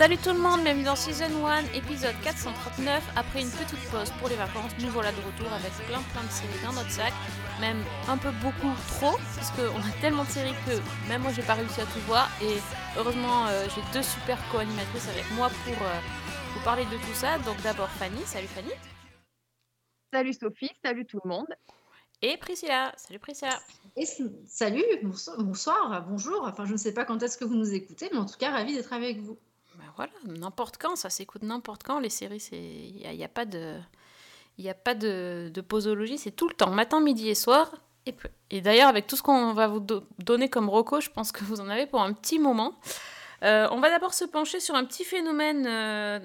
Salut tout le monde, bienvenue dans Season 1, épisode 439. Après une petite pause pour les vacances, nous voilà de retour avec plein plein de séries dans notre sac. Même un peu beaucoup trop, parce qu'on a tellement de séries que même moi j'ai pas réussi à tout voir. Et heureusement, euh, j'ai deux super co-animatrices avec moi pour euh, vous parler de tout ça. Donc d'abord Fanny, salut Fanny. Salut Sophie, salut tout le monde. Et Priscilla, salut Priscilla. Et s- salut, bonsoir, bonsoir, bonjour. Enfin, je ne sais pas quand est-ce que vous nous écoutez, mais en tout cas, ravi d'être avec vous. Voilà, n'importe quand, ça s'écoute n'importe quand. Les séries, il n'y a, a pas de, y a pas de, posologie, c'est tout le temps, matin, midi et soir. Et, d'ailleurs, avec tout ce qu'on va vous do- donner comme reco, je pense que vous en avez pour un petit moment. Euh, on va d'abord se pencher sur un petit phénomène euh,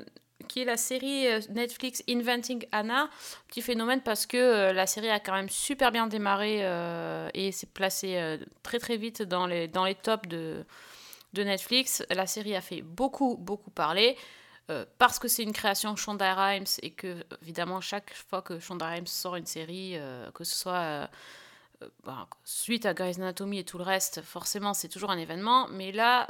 qui est la série euh, Netflix Inventing Anna. Petit phénomène parce que la série a quand même super bien démarré et s'est placée très très vite dans les, dans les tops de, de Netflix. La série a fait beaucoup, beaucoup parler. euh, parce que c'est une création Shonda Rhimes et que, évidemment, chaque fois que Shonda Rhimes sort une série, euh, que ce soit euh, ben, suite à Grey's Anatomy et tout le reste, forcément, c'est toujours un événement. Mais là,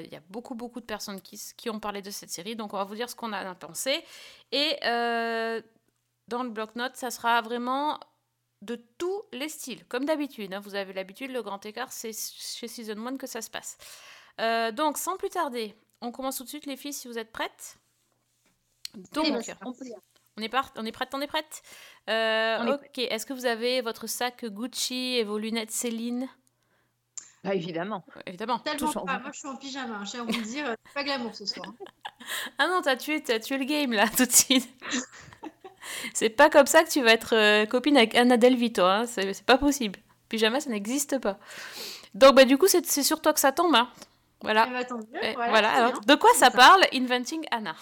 il y a beaucoup, beaucoup de personnes qui, ont parlé de cette série. Donc, on va vous dire ce qu'on a pensé. Et dans le bloc-notes, ça sera vraiment de tous les styles, comme d'habitude. hein. Vous avez l'habitude, le grand écart, c'est chez Season 1 que ça se passe. Euh, donc, sans plus tarder, on commence tout de suite, les filles, si vous êtes prêtes. Donc, on est, part, on est prête, on est prête Euh, On est Ok, est-ce que vous avez votre sac Gucci et vos lunettes Céline? Ah, évidemment. Évidemment. Tellement pas. Moi, je suis en pyjama. hein, à vous le dire, c'est pas glamour ce soir. hein. Ah non, t'as tué, t'as tué le game là, tout de suite. c'est pas comme ça que tu vas être euh, copine avec Anna Delvito, hein. c'est c'est pas possible. Pyjama, ça n'existe pas. Donc, bah, du coup, c'est c'est sur toi que ça tombe. Hein. Voilà. Eh ben, tant mieux, Eh, voilà, voilà. Alors, de quoi ça parle Inventing Anna?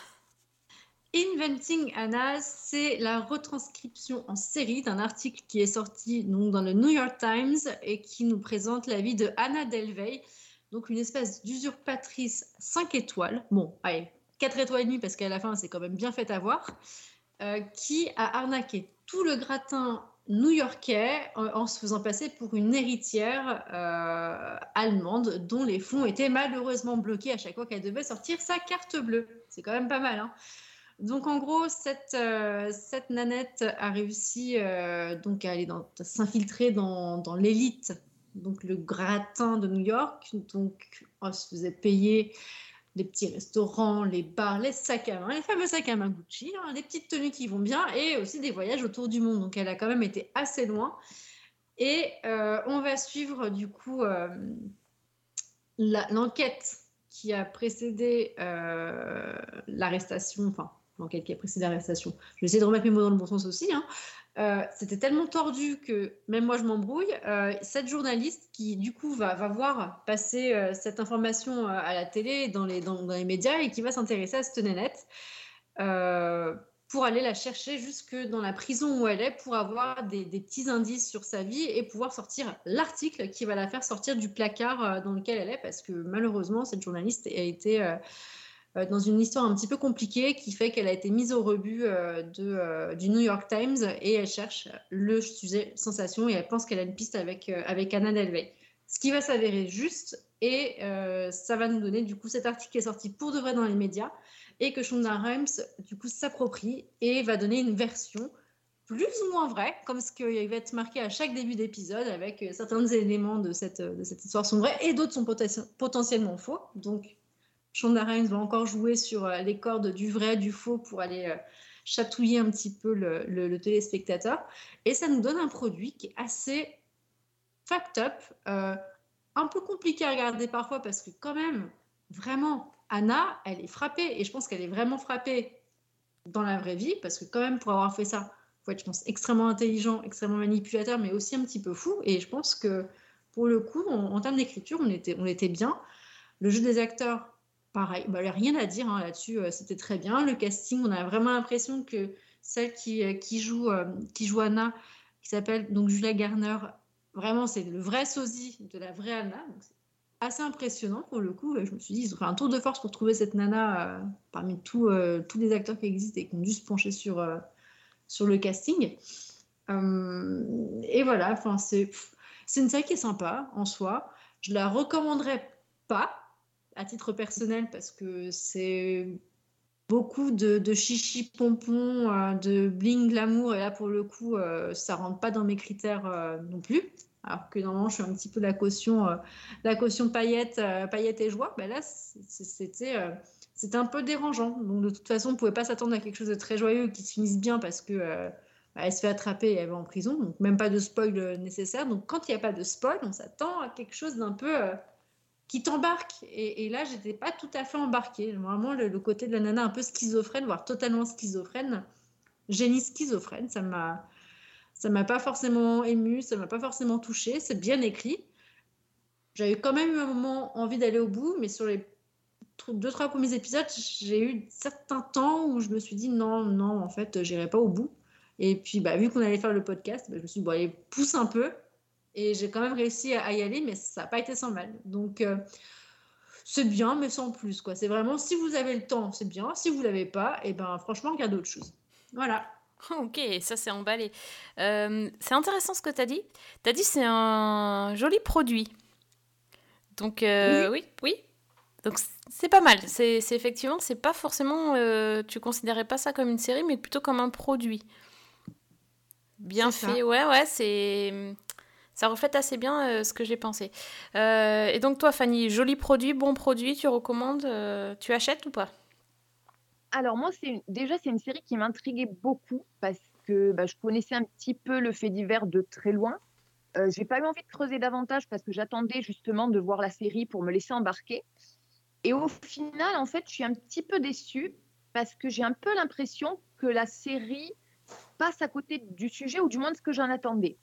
Inventing Anna, c'est la retranscription en série d'un article qui est sorti donc, dans le New York Times et qui nous présente la vie de Anna Delvey, donc une espèce d'usurpatrice 5 étoiles. Bon, allez, 4 étoiles et demie parce qu'à la fin, c'est quand même bien fait avoir, euh, qui a arnaqué tout le gratin new-yorkais en, en se faisant passer pour une héritière euh, allemande dont les fonds étaient malheureusement bloqués à chaque fois qu'elle devait sortir sa carte bleue. C'est quand même pas mal, hein donc en gros, cette, euh, cette nanette a réussi euh, donc à aller dans- s'infiltrer dans, dans l'élite, donc le gratin de New York. Donc on se faisait payer les petits restaurants, les bars, les sacs à main, les fameux sacs à main Gucci, hein, les petites tenues qui vont bien et aussi des voyages autour du monde. Donc elle a quand même été assez loin. Et euh, on va suivre du coup euh, l'enquête qui a précédé euh, l'arrestation, enfin l'enquête qui a précédé l'arrestation. Je vais essayer de remettre mes mots dans le bon sens aussi. hein. Euh, C'était tellement tordu que même moi je m'embrouille. Euh, cette journaliste qui du coup va, voir passer euh, cette information à la télé, dans les, médias et qui va s'intéresser à cette nénette pour aller la chercher jusque dans la prison où elle est pour avoir des, petits indices sur sa vie et pouvoir sortir l'article qui va la faire sortir du placard dans lequel elle est parce que malheureusement cette journaliste a été dans une histoire un petit peu compliquée qui fait qu'elle a été mise au rebut euh, de, euh, du New York Times et elle cherche le sujet sensation et elle pense qu'elle a une piste avec, euh, avec Anna Delvey. Ce qui va s'avérer juste et euh, ça va nous donner du coup cet article qui est sorti pour de vrai dans les médias et que Shonda Rhimes du coup s'approprie et va donner une version plus ou moins vraie, comme ce qui va être marqué à chaque début d'épisode avec euh, certains éléments de cette, de cette histoire sont vrais et d'autres sont poten- potentiellement faux. Donc Shonda Rhimes va encore jouer sur euh, les cordes du vrai, du faux pour aller euh, chatouiller un petit peu le, téléspectateur. Et ça nous donne un produit qui est assez fucked up, euh, un peu compliqué à regarder parfois parce que quand même, vraiment, Anna, elle est frappée et je pense qu'elle est vraiment frappée dans la vraie vie parce que quand même pour avoir fait ça, faut être, je pense, extrêmement intelligent, extrêmement manipulateur, mais aussi un petit peu fou. Et je pense que pour le coup, en termes d'écriture, on était, on était bien. Le jeu des acteurs, pareil, bah, rien à dire hein, là-dessus, euh, c'était très bien. Le casting, on a vraiment l'impression que celle qui, euh, joue, euh, qui joue Anna, qui s'appelle donc Julia Garner, vraiment c'est le vrai sosie de la vraie Anna. Donc, assez impressionnant pour le coup. Je me suis dit, ils ont fait un tour de force pour trouver cette nana parmi euh, tous les acteurs qui existent et qui ont dû se pencher sur, sur le casting. Et voilà, c'est une série qui est sympa en soi. Je la recommanderais pas à titre personnel parce que c'est beaucoup de, de chichi pompon, euh, de bling glamour et là pour le coup euh, ça rentre pas dans mes critères euh, non plus. Alors que normalement je suis un petit peu la caution, la caution paillettes, euh, paillettes et joie. Ben là c'était c'était un peu dérangeant. Donc de toute façon on pouvait pas s'attendre à quelque chose de très joyeux qui se finisse bien parce que bah, elle se fait attraper et elle va en prison. Donc même pas de spoil nécessaire. Donc quand il n'y a pas de spoil on s'attend à quelque chose d'un peu qui t'embarque. Et, et là, j'étais pas tout à fait embarquée. Vraiment, le, le côté de la nana un peu schizophrène, voire totalement schizophrène, génie schizophrène, ça m'a, ça m'a pas forcément ému, ça m'a pas forcément touché. C'est bien écrit. J'avais quand même eu un moment envie d'aller au bout, mais sur les deux trois premiers épisodes, j'ai eu certains temps où je me suis dit non, non, en fait, j'irai pas au bout. Et puis, bah, vu qu'on allait faire le podcast, bah, je me suis dit, bon, allez, pousse un peu. Et j'ai quand même réussi à, y aller, mais ça n'a pas été sans mal. Donc, euh, c'est bien, mais sans plus. quoi. C'est vraiment, si vous avez le temps, c'est bien. Si vous l'avez pas, et ben franchement, regardez autre chose. Voilà. Ok, ça c'est emballé. Euh, c'est intéressant ce que tu as dit. Tu as dit c'est un joli produit. Donc euh, oui, oui. Donc c'est pas mal. C'est effectivement, c'est pas forcément, euh, tu considérais pas ça comme une série, mais plutôt comme un produit. Bien C'est ça. fait, ouais, ouais, c'est... Ça reflète assez bien euh, ce que j'ai pensé. Euh, et donc toi, Fanny, joli produit, bon produit, tu recommandes, euh, tu achètes ou pas? Alors moi, c'est déjà, c'est une série qui m'intriguait beaucoup parce que bah, je connaissais un petit peu le fait divers de très loin. J'ai pas eu envie de creuser davantage parce que j'attendais justement de voir la série pour me laisser embarquer. Et au final, en fait, je suis un petit peu déçue parce que j'ai un peu l'impression que la série passe à côté du sujet ou du moins de ce que j'en attendais.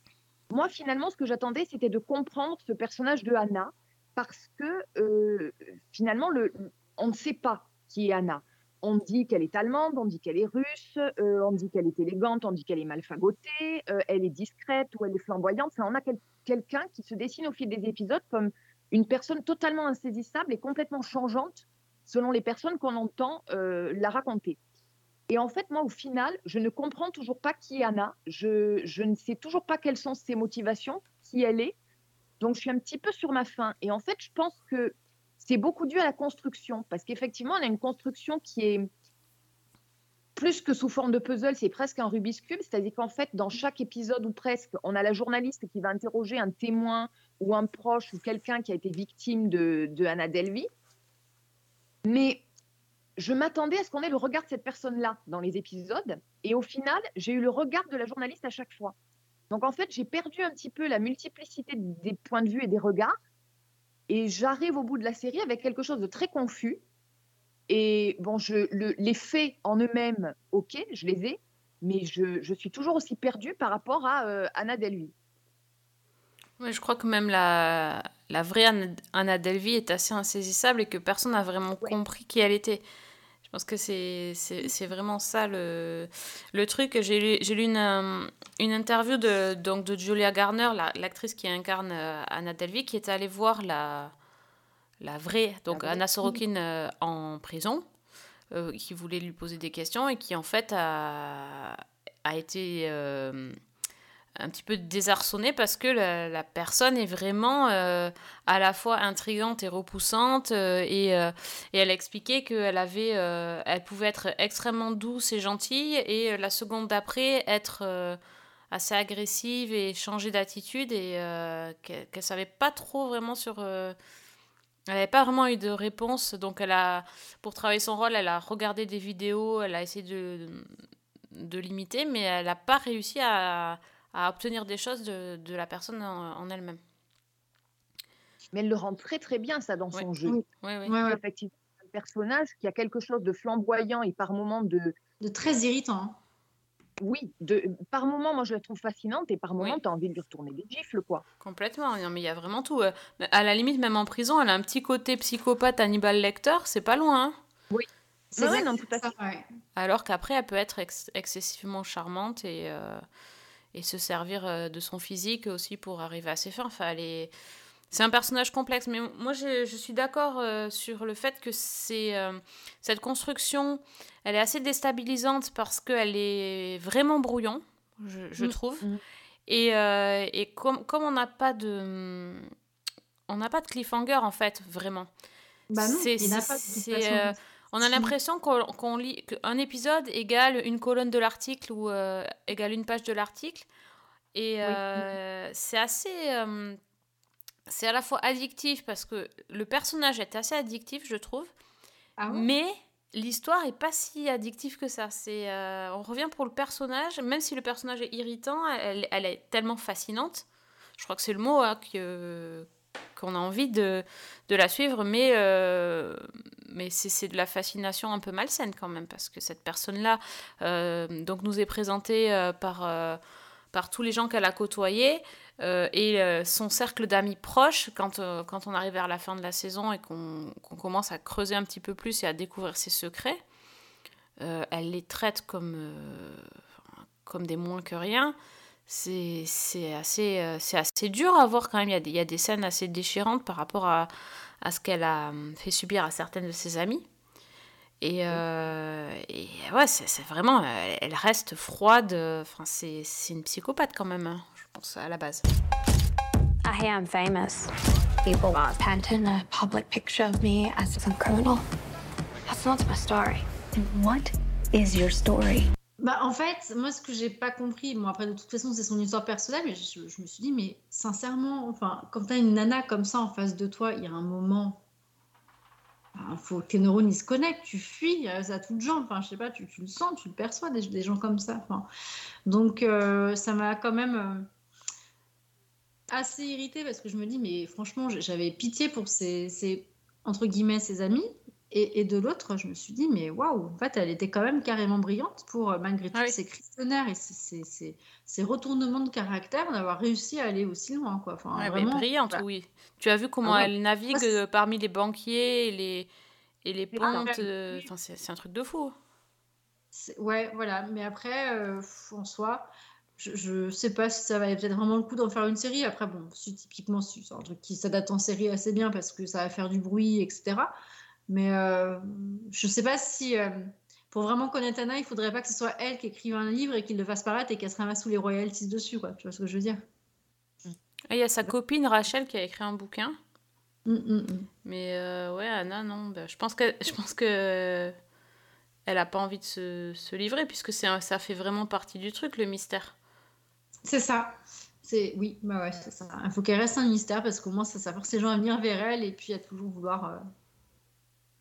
Moi, finalement, ce que j'attendais, c'était de comprendre ce personnage de Anna parce que euh, finalement, le, on ne sait pas qui est Anna. On dit qu'elle est allemande, on dit qu'elle est russe, euh, on dit qu'elle est élégante, on dit qu'elle est mal fagotée, euh, elle est discrète ou elle est flamboyante. On a quel- quelqu'un qui se dessine au fil des épisodes comme une personne totalement insaisissable et complètement changeante selon les personnes qu'on entend la raconter. Et en fait, moi, au final, je ne comprends toujours pas qui est Anna. Je, ne sais toujours pas quelles sont ses motivations, qui elle est. Donc, je suis un petit peu sur ma faim. Et en fait, je pense que c'est beaucoup dû à la construction. Parce qu'effectivement, on a une construction qui est plus que sous forme de puzzle, c'est presque un Rubik's Cube. C'est-à-dire qu'en fait, dans chaque épisode ou presque, on a la journaliste qui va interroger un témoin ou un proche ou quelqu'un qui a été victime de, de Anna Delvey. Mais je m'attendais à ce qu'on ait le regard de cette personne-là dans les épisodes. Et au final, j'ai eu le regard de la journaliste à chaque fois. Donc en fait, j'ai perdu un petit peu la multiplicité des points de vue et des regards. Et j'arrive au bout de la série avec quelque chose de très confus. Et bon, je, le- les faits en eux-mêmes, ok, je les ai, mais je, je suis toujours aussi perdue par rapport à euh, Anna Delvey. Je crois que même la, la vraie Anna, Anna Delvey est assez insaisissable et que personne n'a vraiment Ouais. compris qui elle était. Pense que c'est vraiment ça le, le truc. J'ai lu, lu une, euh, une interview de, donc de Julia Garner, la- l'actrice qui incarne euh, Anna Delvey, qui est allée voir la, la vraie, donc. Anna Sorokin euh, en prison, euh, qui voulait lui poser des questions et qui en fait a, a été... euh, un petit peu désarçonnée parce que la, personne est vraiment euh, à la fois intrigante et repoussante euh, et, euh, et elle expliquait qu'elle avait elle pouvait être extrêmement douce et gentille et la seconde d'après être assez agressive et changer d'attitude et qu'elle qu'elle savait pas trop vraiment sur elle n'avait pas vraiment eu de réponse. Donc elle a pour travailler son rôle elle a regardé des vidéos elle a essayé de de l'imiter mais elle n'a pas réussi à à obtenir des choses de, de la personne en, en elle-même. Mais elle le rend très très bien, ça, dans son jeu. Oui. Oui, oui. Ouais, ouais. Effectivement, un personnage qui a quelque chose de flamboyant et par moments de, De très irritant. hein. oui, de, par moments, moi je la trouve fascinante et par moments, Oui. tu as envie de lui retourner des gifles, quoi. Complètement. Non, mais il y a vraiment tout. euh. À la limite, même en prison, elle a un petit côté psychopathe Hannibal Lecter, c'est pas loin. hein. C'est Ouais, vrai non, tout c'est à ouais. Alors qu'après, elle peut être ex- excessivement charmante et, euh, et se servir euh, de son physique aussi pour arriver à ses fins. Enfin, elle est- C'est un personnage complexe, mais moi je, je suis d'accord euh, sur le fait que c'est euh, cette construction, elle est assez déstabilisante parce qu'elle est vraiment brouillon. je, je Mm, trouve. mm. Et, euh, et comme, comme on n'a pas de. On n'a pas de cliffhanger en fait, vraiment. Bah non, il n'a pas de On a Si. l'impression qu'on lit qu'un épisode égale une colonne de l'article ou euh, égale une page de l'article. Et euh, c'est assez. euh, c'est à la fois addictif parce que le personnage est assez addictif, je trouve. Ah Mais l'histoire est pas si addictive que ça. C'est, on revient pour le personnage, même si le personnage est irritant, elle, elle est tellement fascinante. Je crois que c'est le mot hein, que qu'on a envie de, la suivre, mais, euh, c'est, de la fascination un peu malsaine quand même, parce que cette personne-là euh, donc nous est présentée euh, par, tous les gens qu'elle a côtoyés et son cercle d'amis proches, quand, on arrive vers la fin de la saison et qu'on commence à creuser un petit peu plus et à découvrir ses secrets, elle les traite comme, comme des moins que rien. C'est c'est assez, euh, c'est assez dur à voir quand même. Il y, a des, il y a des scènes assez déchirantes par rapport à, à ce qu'elle a hum, fait subir à certaines de ses amies. Et, euh, et ouais, c'est c'est vraiment. Elle, elle reste froide. Enfin, c'est c'est une psychopathe quand même, hein, je pense, à la base. I hear I'm famous. People want to paint a public picture of me as some criminal. That's not my story. What is your story? Bah, en fait, moi, ce que j'ai pas compris, bon, après, de toute façon, c'est son histoire personnelle, mais je, me suis dit, mais sincèrement, enfin, quand t'as une nana comme ça en face de toi, il y a un moment, il faut que tes neurones ils se connectent, tu fuis à toutes jambes, enfin, je sais pas, tu, tu le sens, tu le perçois, des, gens comme ça. Donc, euh, ça m'a quand même euh, assez irritée parce que je me dis, mais franchement, j'avais pitié pour ses, ses, entre guillemets, ses amis. Et, et de l'autre, je me suis dit, mais waouh, en fait, elle était quand même carrément brillante pour, euh, malgré tous Ah oui. ces questionnaires et ces- ces- ces retournements de caractère, d'avoir réussi à aller aussi loin. Quoi. Enfin, vraiment, brillante, oui. Tu as vu comment Ah ouais. elle navigue euh, parmi les banquiers et les, et les C'est pontes. euh, Enfin, c'est un truc de fou. ouais, voilà. Mais après, euh, en soi, je, je sais pas si ça valait peut-être vraiment le coup d'en faire une série. Après, bon, si, typiquement, c'est un truc qui s'adapte en série assez bien parce que ça va faire du bruit, etc. Mais euh, je sais pas si. euh, pour vraiment connaître Anna, il faudrait pas que ce soit elle qui écrive un livre et qu'il le fasse paraître et qu'elle se ramasse tous les royalties dessus, quoi. Tu vois ce que je veux dire? Et il y a sa copine Rachel qui a écrit un bouquin. Hum, hum. Mais euh, ouais, Anna, non. bah, je pense que je pense que elle a pas envie de se, se livrer puisque c'est ça fait vraiment partie du truc, le mystère. C'est ça. C'est oui, bah ouais, c'est ça. Il faut qu'elle reste un mystère parce qu'au moins ça, ça force les gens à venir vers elle et puis à toujours vouloir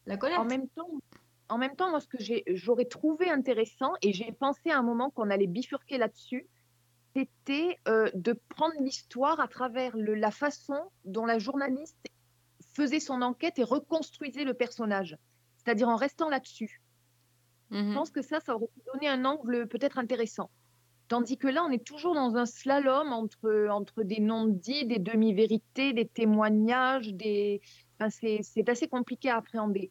la. En même temps, en même temps, moi, ce que j'aurais trouvé intéressant, et j'ai pensé à un moment qu'on allait bifurquer là-dessus, c'était euh, de prendre l'histoire à travers le- la façon dont la journaliste faisait son enquête et reconstruisait le personnage, c'est-à-dire en restant là-dessus. Je Mhm. pense que ça, ça aurait pu donner un angle peut-être intéressant. Tandis que là, on est toujours dans un slalom entre, entre des non-dits, des demi-vérités, des témoignages, des... Enfin, c'est assez compliqué à appréhender.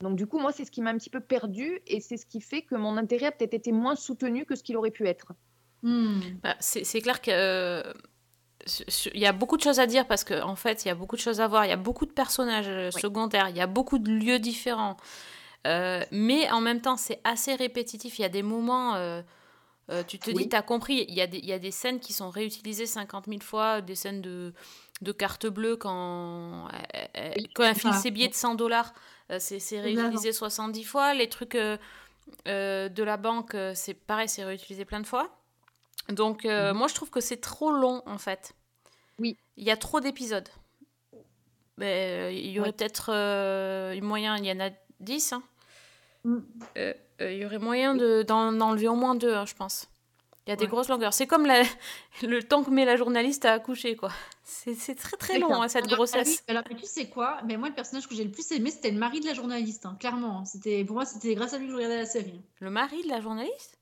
Donc du coup, moi, c'est ce qui m'a un petit peu perdu et c'est ce qui fait que mon intérêt a peut-être été moins soutenu que ce qu'il aurait pu être. Hmm. Bah, c'est clair que euh, il y a beaucoup de choses à dire parce qu'en en fait, il y a beaucoup de choses à voir. Il y a beaucoup de personnages euh, Oui. secondaires. Il y a beaucoup de lieux différents. Euh, mais en même temps, c'est assez répétitif. Il y a des moments. euh, euh, tu te dis, Oui. t'as compris, il y, a des, il y a des scènes qui sont réutilisées 50 000 fois, des scènes de, de carte bleue quand, euh, euh, quand elle file ses billets de 100 dollars, euh, c'est c'est réutilisé 70 fois. Les trucs de la banque, c'est pareil, c'est réutilisé plein de fois. Donc, euh, moi, je trouve que c'est trop long, en fait. Oui. Il y a trop d'épisodes. Mais, il y aurait Ouais. peut-être moyen, il y en a 10, hein. Mm. Euh, euh, il y aurait moyen de- d'en enlever au moins deux, hein, je pense. Il y a des Ouais. grosses longueurs. C'est comme la- le temps que met la journaliste à accoucher, quoi. C'est très très long, hein, cette Alors, grossesse. alors, tu sais quoi? Mais moi, le personnage que j'ai le plus aimé, c'était le mari de la journaliste, hein, clairement. C'était pour moi, c'était grâce à lui que je regardais la série. Le mari de la journaliste?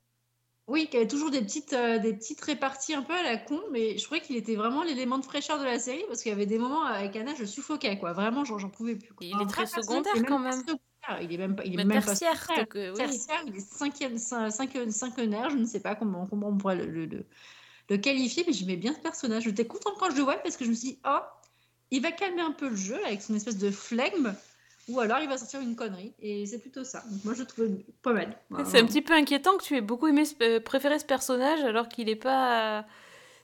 Oui, qui avait toujours des petites, euh, des petites réparties un peu à la con, mais je trouvais qu'il était vraiment l'élément de fraîcheur de la série parce qu'il y avait des moments avec Anna, je suffoquais, quoi. Vraiment, j'en pouvais plus. quoi. Il est très secondaire, quand même. Il est même pas, il est même pas tertiaire, secondaire. donc, euh, oui. Tertiaire, il est cinquième, cin- cinq- cinquenaire, je ne sais pas comment, comment on pourrait le, le- le- le qualifier, mais j'aimais bien ce personnage. J'étais contente quand je le voyais parce que je me suis dit, oh, il va calmer un peu le jeu avec son espèce de flegme ou alors il va sortir une connerie. Et c'est plutôt ça. Donc moi, je trouve pas mal. C'est un petit peu inquiétant que tu aies beaucoup aimé, ce- euh, préféré ce personnage alors qu'il est pas.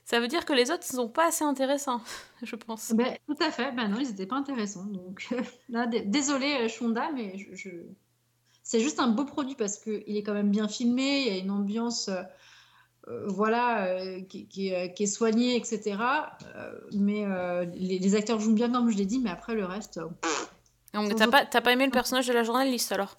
Ça veut dire que les autres sont pas assez intéressants, je pense. Ben, tout à fait. Ben non, ils n'étaient pas intéressants. Donc là, désolé euh, Shonda, mais je, je- c'est juste un beau produit parce que il est quand même bien filmé. Il y a une ambiance, euh, euh, voilà, euh, qui, qui est, qui est soignée, etc. Mais les, les acteurs jouent bien, comme je l'ai dit. Mais après le reste, Donc pas, t'as pas aimé le personnage de la journaliste alors?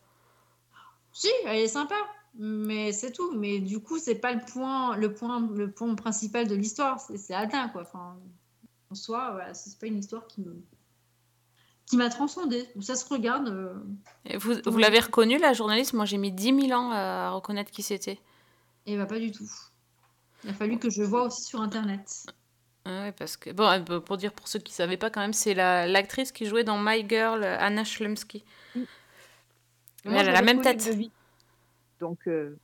Si, elle est sympa. Mais c'est tout. Mais du coup, c'est pas le point, le point, le point principal de l'histoire. C'est atteint, quoi. Enfin, en soi, voilà, c'est pas une histoire qui me qui m'a transcendée. Ça se regarde. euh, Et Vous, vous l'avez reconnue la journaliste? Moi j'ai mis 10 000 ans à reconnaître qui c'était. Et bah pas du tout. Il a fallu que je vois aussi sur internet. Ah ouais, parce que, bon, euh, pour dire pour ceux qui savaient pas quand même, c'est la- l'actrice qui jouait dans My Girl, Anna Schlumsky. Mais Moi, elle a la même tête. Donc, euh,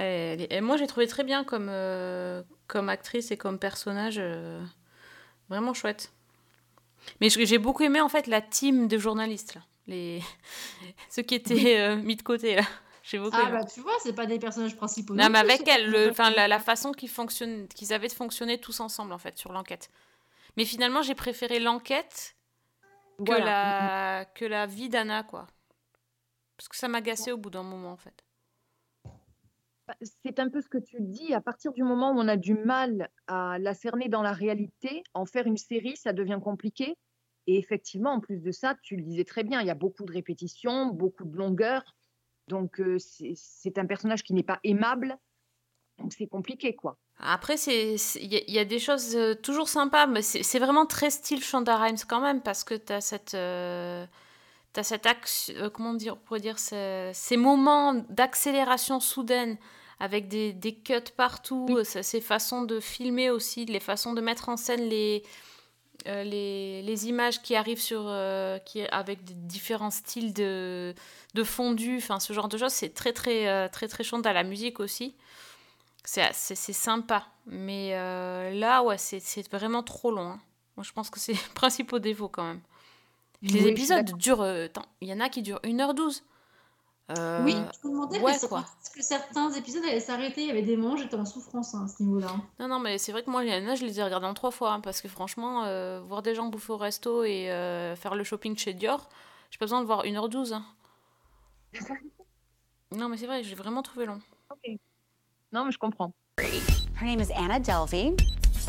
Elle est- et moi j'ai trouvé très bien comme, euh, comme actrice et comme personnage. euh, vraiment chouette. Mais j'ai beaucoup aimé en fait la team de journalistes, là. Les... ceux qui étaient euh, mis de côté là. J'ai beaucoup Ah aimé. bah tu vois, c'est pas des personnages principaux. Non, mais avec elle, le- enfin, la, la façon qu'ils fonctionnent, qu'ils avaient de fonctionner tous ensemble en fait sur l'enquête. Mais finalement, j'ai préféré l'enquête voilà. la, que la vie d'Anna, quoi. Parce que ça m'a agacé au bout d'un moment, en fait. Bah, C'est un peu ce que tu dis. À partir du moment où on a du mal à la cerner dans la réalité, en faire une série, ça devient compliqué. Et effectivement, en plus de ça, tu le disais très bien, il y a beaucoup de répétitions, beaucoup de longueur. Donc, euh, c'est c'est un personnage qui n'est pas aimable. Donc, c'est compliqué, quoi. Après, il y, a- il y a des choses euh, toujours sympas, mais c'est vraiment très style Shonda Rhimes quand même, parce que tu as cette... euh, T'as cette action, euh, comment dire, on pourrait dire, ce- ces moments d'accélération soudaine avec des, des cuts partout, euh, ces façons de filmer aussi, les façons de mettre en scène les, euh, les, les images qui arrivent sur, euh, qui, avec des différents styles de, de fondu, enfin ce genre de choses, c'est très très euh, très très chante à la musique aussi. C'est c'est- c'est sympa, mais euh, là ouais c'est c'est vraiment trop long. hein. Moi je pense que c'est le principal défaut quand même. Les Oui, épisodes durent, euh, attends, il y en a qui durent 1h12. Euh, Oui, je me demandais ouais, mais c'est quoi. parce que certains épisodes allaient s'arrêter. Il y avait des moments, j'étais en souffrance hein, à ce niveau-là. Non, non, mais c'est vrai que moi, il y en a, je les ai regardés en trois fois, hein, parce que franchement, euh, voir des gens bouffer au resto et euh, faire le shopping chez Dior, j'ai pas besoin de voir 1h12. hein. Non, mais c'est vrai, j'ai vraiment trouvé long. Non, mais je comprends. Her name is Anna Delvey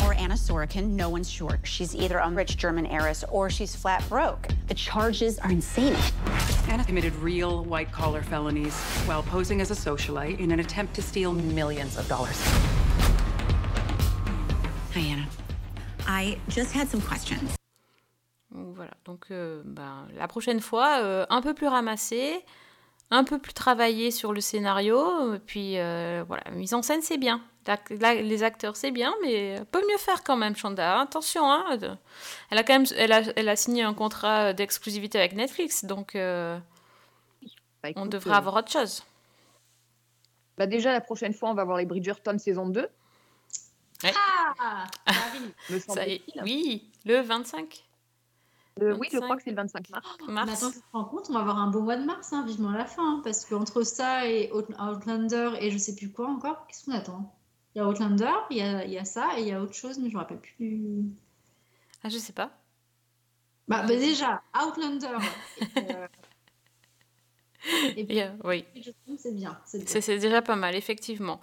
or Anna Sorokin. No one's sure. She's either a rich German heiress or she's flat broke. The charges are insane. Anna committed real white collar felonies while posing as a socialite in an attempt to steal millions of dollars. Hi, Anna. I just had some questions. Voilà, donc euh, ben, la prochaine fois, euh, un peu plus ramassé, un peu plus travaillé sur le scénario, et puis euh, voilà, la mise en scène c'est bien, La- la- les acteurs c'est bien, mais peut mieux faire quand même, Chanda. Attention, hein, de- elle a quand même, elle a, elle a signé un contrat d'exclusivité avec Netflix, donc euh, Bah, on devrait euh, avoir autre chose. bah, déjà, la prochaine fois, on va voir les Bridgerton saison 2. Ah, ça arrive. Me Ça y est, semble-t-il. oui, le 25 Le- oui, je 25. crois que c'est le 25 mars. Mais mars. attends, tu te rends compte, on va avoir un beau mois de mars, hein, vivement la fin. hein, parce qu'entre ça et Out- Outlander et je sais plus quoi encore, qu'est-ce qu'on attend? Il y a Outlander, il y a, il y a ça et il y a autre chose, mais je me rappelle plus. Ah, je sais pas. Bah, bah, déjà, Outlander. et, euh, et puis, Et, euh, oui. C'est bien. C'est bien. C'est c'est déjà pas mal, effectivement.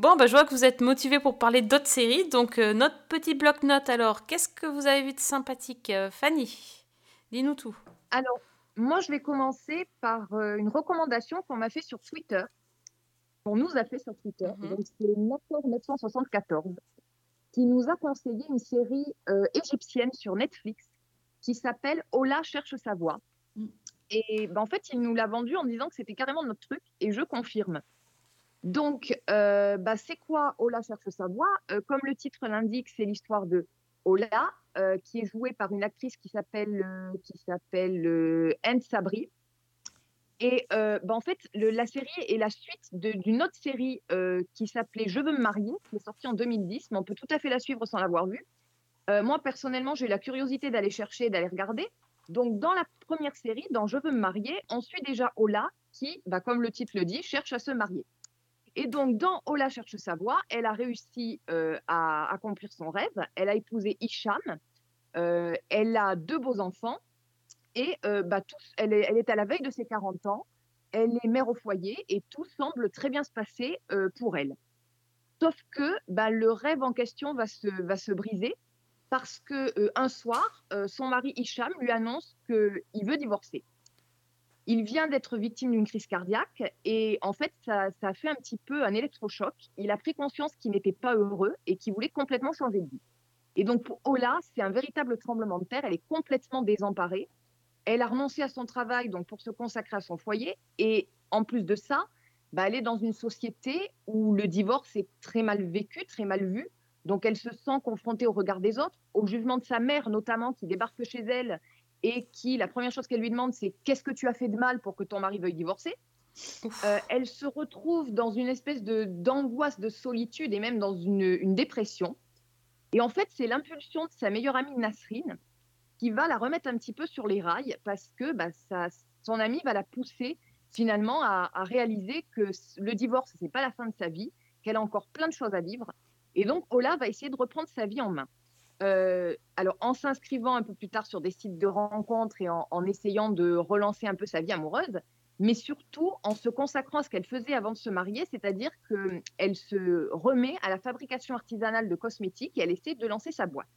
Bon, bah, je vois que vous êtes motivés pour parler d'autres séries. Donc, euh, notre petit bloc-notes, alors, qu'est-ce que vous avez vu de sympathique Euh, Fanny, dis-nous tout. Alors, moi, je vais commencer par euh, une recommandation qu'on m'a fait sur Twitter. qu'on nous a fait sur Twitter. Mhm. Donc, c'est Nator 974 qui nous a conseillé une série égyptienne sur Netflix qui s'appelle Ola cherche sa voix. Mm. Et ben, en fait, il nous l'a vendu en disant que c'était carrément notre truc et je confirme. Donc, euh, bah, c'est quoi Ola cherche sa voix? Euh, Comme le titre l'indique, c'est l'histoire de Ola, euh, qui est jouée par une actrice qui s'appelle euh, qui Anne Sabri. Et bah, en fait, la série est la suite d'une autre série qui s'appelait Je veux me marier, qui est sortie en 2010, mais on peut tout à fait la suivre sans l'avoir vue. Moi, personnellement, j'ai eu la curiosité d'aller chercher, d'aller regarder. Donc, dans la première série, dans Je veux me marier, on suit déjà Ola qui, bah, comme le titre le dit, cherche à se marier. Et donc, dans Ola cherche sa voie, elle a réussi euh, à accomplir son rêve. Elle a épousé Hicham. Euh, elle a deux beaux enfants. Et euh, bah, elle, est, à la veille de ses 40 ans. Elle est mère au foyer et tout semble très bien se passer pour elle. Sauf que bah, le rêve en question va se, briser parce que un soir, son mari Hicham lui annonce qu'il veut divorcer. Il vient d'être victime d'une crise cardiaque et en fait, ça, a fait un petit peu un électrochoc. Il a pris conscience qu'il n'était pas heureux et qu'il voulait complètement changer de vie. Et donc pour Ola, c'est un véritable tremblement de terre. Elle est complètement désemparée. Elle a renoncé à son travail donc pour se consacrer à son foyer. Et en plus de ça, bah, elle est dans une société où le divorce est très mal vécu, très mal vu. Donc elle se sent confrontée au regard des autres, au jugement de sa mère notamment qui débarque chez elle et qui, la première chose qu'elle lui demande, c'est qu'est-ce que tu as fait de mal pour que ton mari veuille divorcer? Euh, Elle se retrouve dans une espèce de d'angoisse, de solitude et même dans une, une dépression. Et en fait, c'est l'impulsion de sa meilleure amie Nasrine qui va la remettre un petit peu sur les rails parce que bah, sa- son amie va la pousser finalement à, à réaliser que le divorce, c'est pas la fin de sa vie, qu'elle a encore plein de choses à vivre. Et donc, Ola va essayer de reprendre sa vie en main. Euh, alors, en s'inscrivant un peu plus tard sur des sites de rencontres et en, essayant de relancer un peu sa vie amoureuse, mais surtout en se consacrant à ce qu'elle faisait avant de se marier, c'est-à-dire qu'elle se remet à la fabrication artisanale de cosmétiques et elle essaie de lancer sa boîte.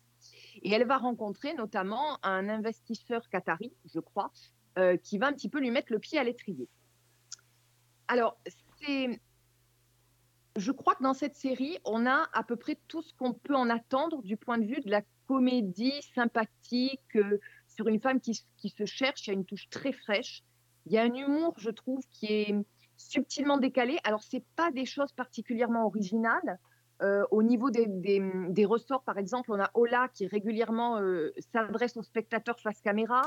Et elle va rencontrer notamment un investisseur qatari, je crois, euh, qui va un petit peu lui mettre le pied à l'étrier. Alors, c'est je crois que dans cette série, on a à peu près tout ce qu'on peut en attendre du point de vue de la comédie sympathique euh, sur une femme qui, se cherche. Il y a une touche très fraîche. Il y a un humour, je trouve, qui est subtilement décalé. Alors, c'est pas des choses particulièrement originales. Euh, au niveau des ressorts, par exemple, on a Ola qui régulièrement euh, s'adresse aux spectateurs face caméra.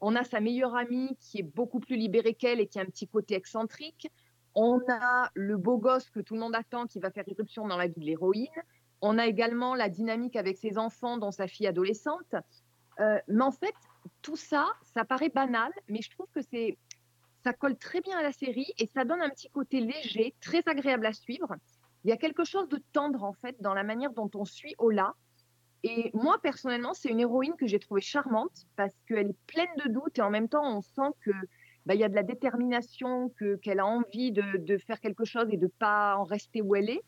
On a sa meilleure amie qui est beaucoup plus libérée qu'elle et qui a un petit côté excentrique. On a le beau gosse que tout le monde attend qui va faire irruption dans la vie de l'héroïne. On a également la dynamique avec ses enfants, dont sa fille adolescente. Euh, mais en fait, tout ça, ça paraît banal, mais je trouve que c'est, ça colle très bien à la série et ça donne un petit côté léger, très agréable à suivre. Il y a quelque chose de tendre en fait dans la manière dont on suit Ola. Et moi personnellement, c'est une héroïne que j'ai trouvée charmante parce qu'elle est pleine de doutes et en même temps, on sent que bah, y a de la détermination, que, qu'elle a envie de, de faire quelque chose et de pas en rester où elle est.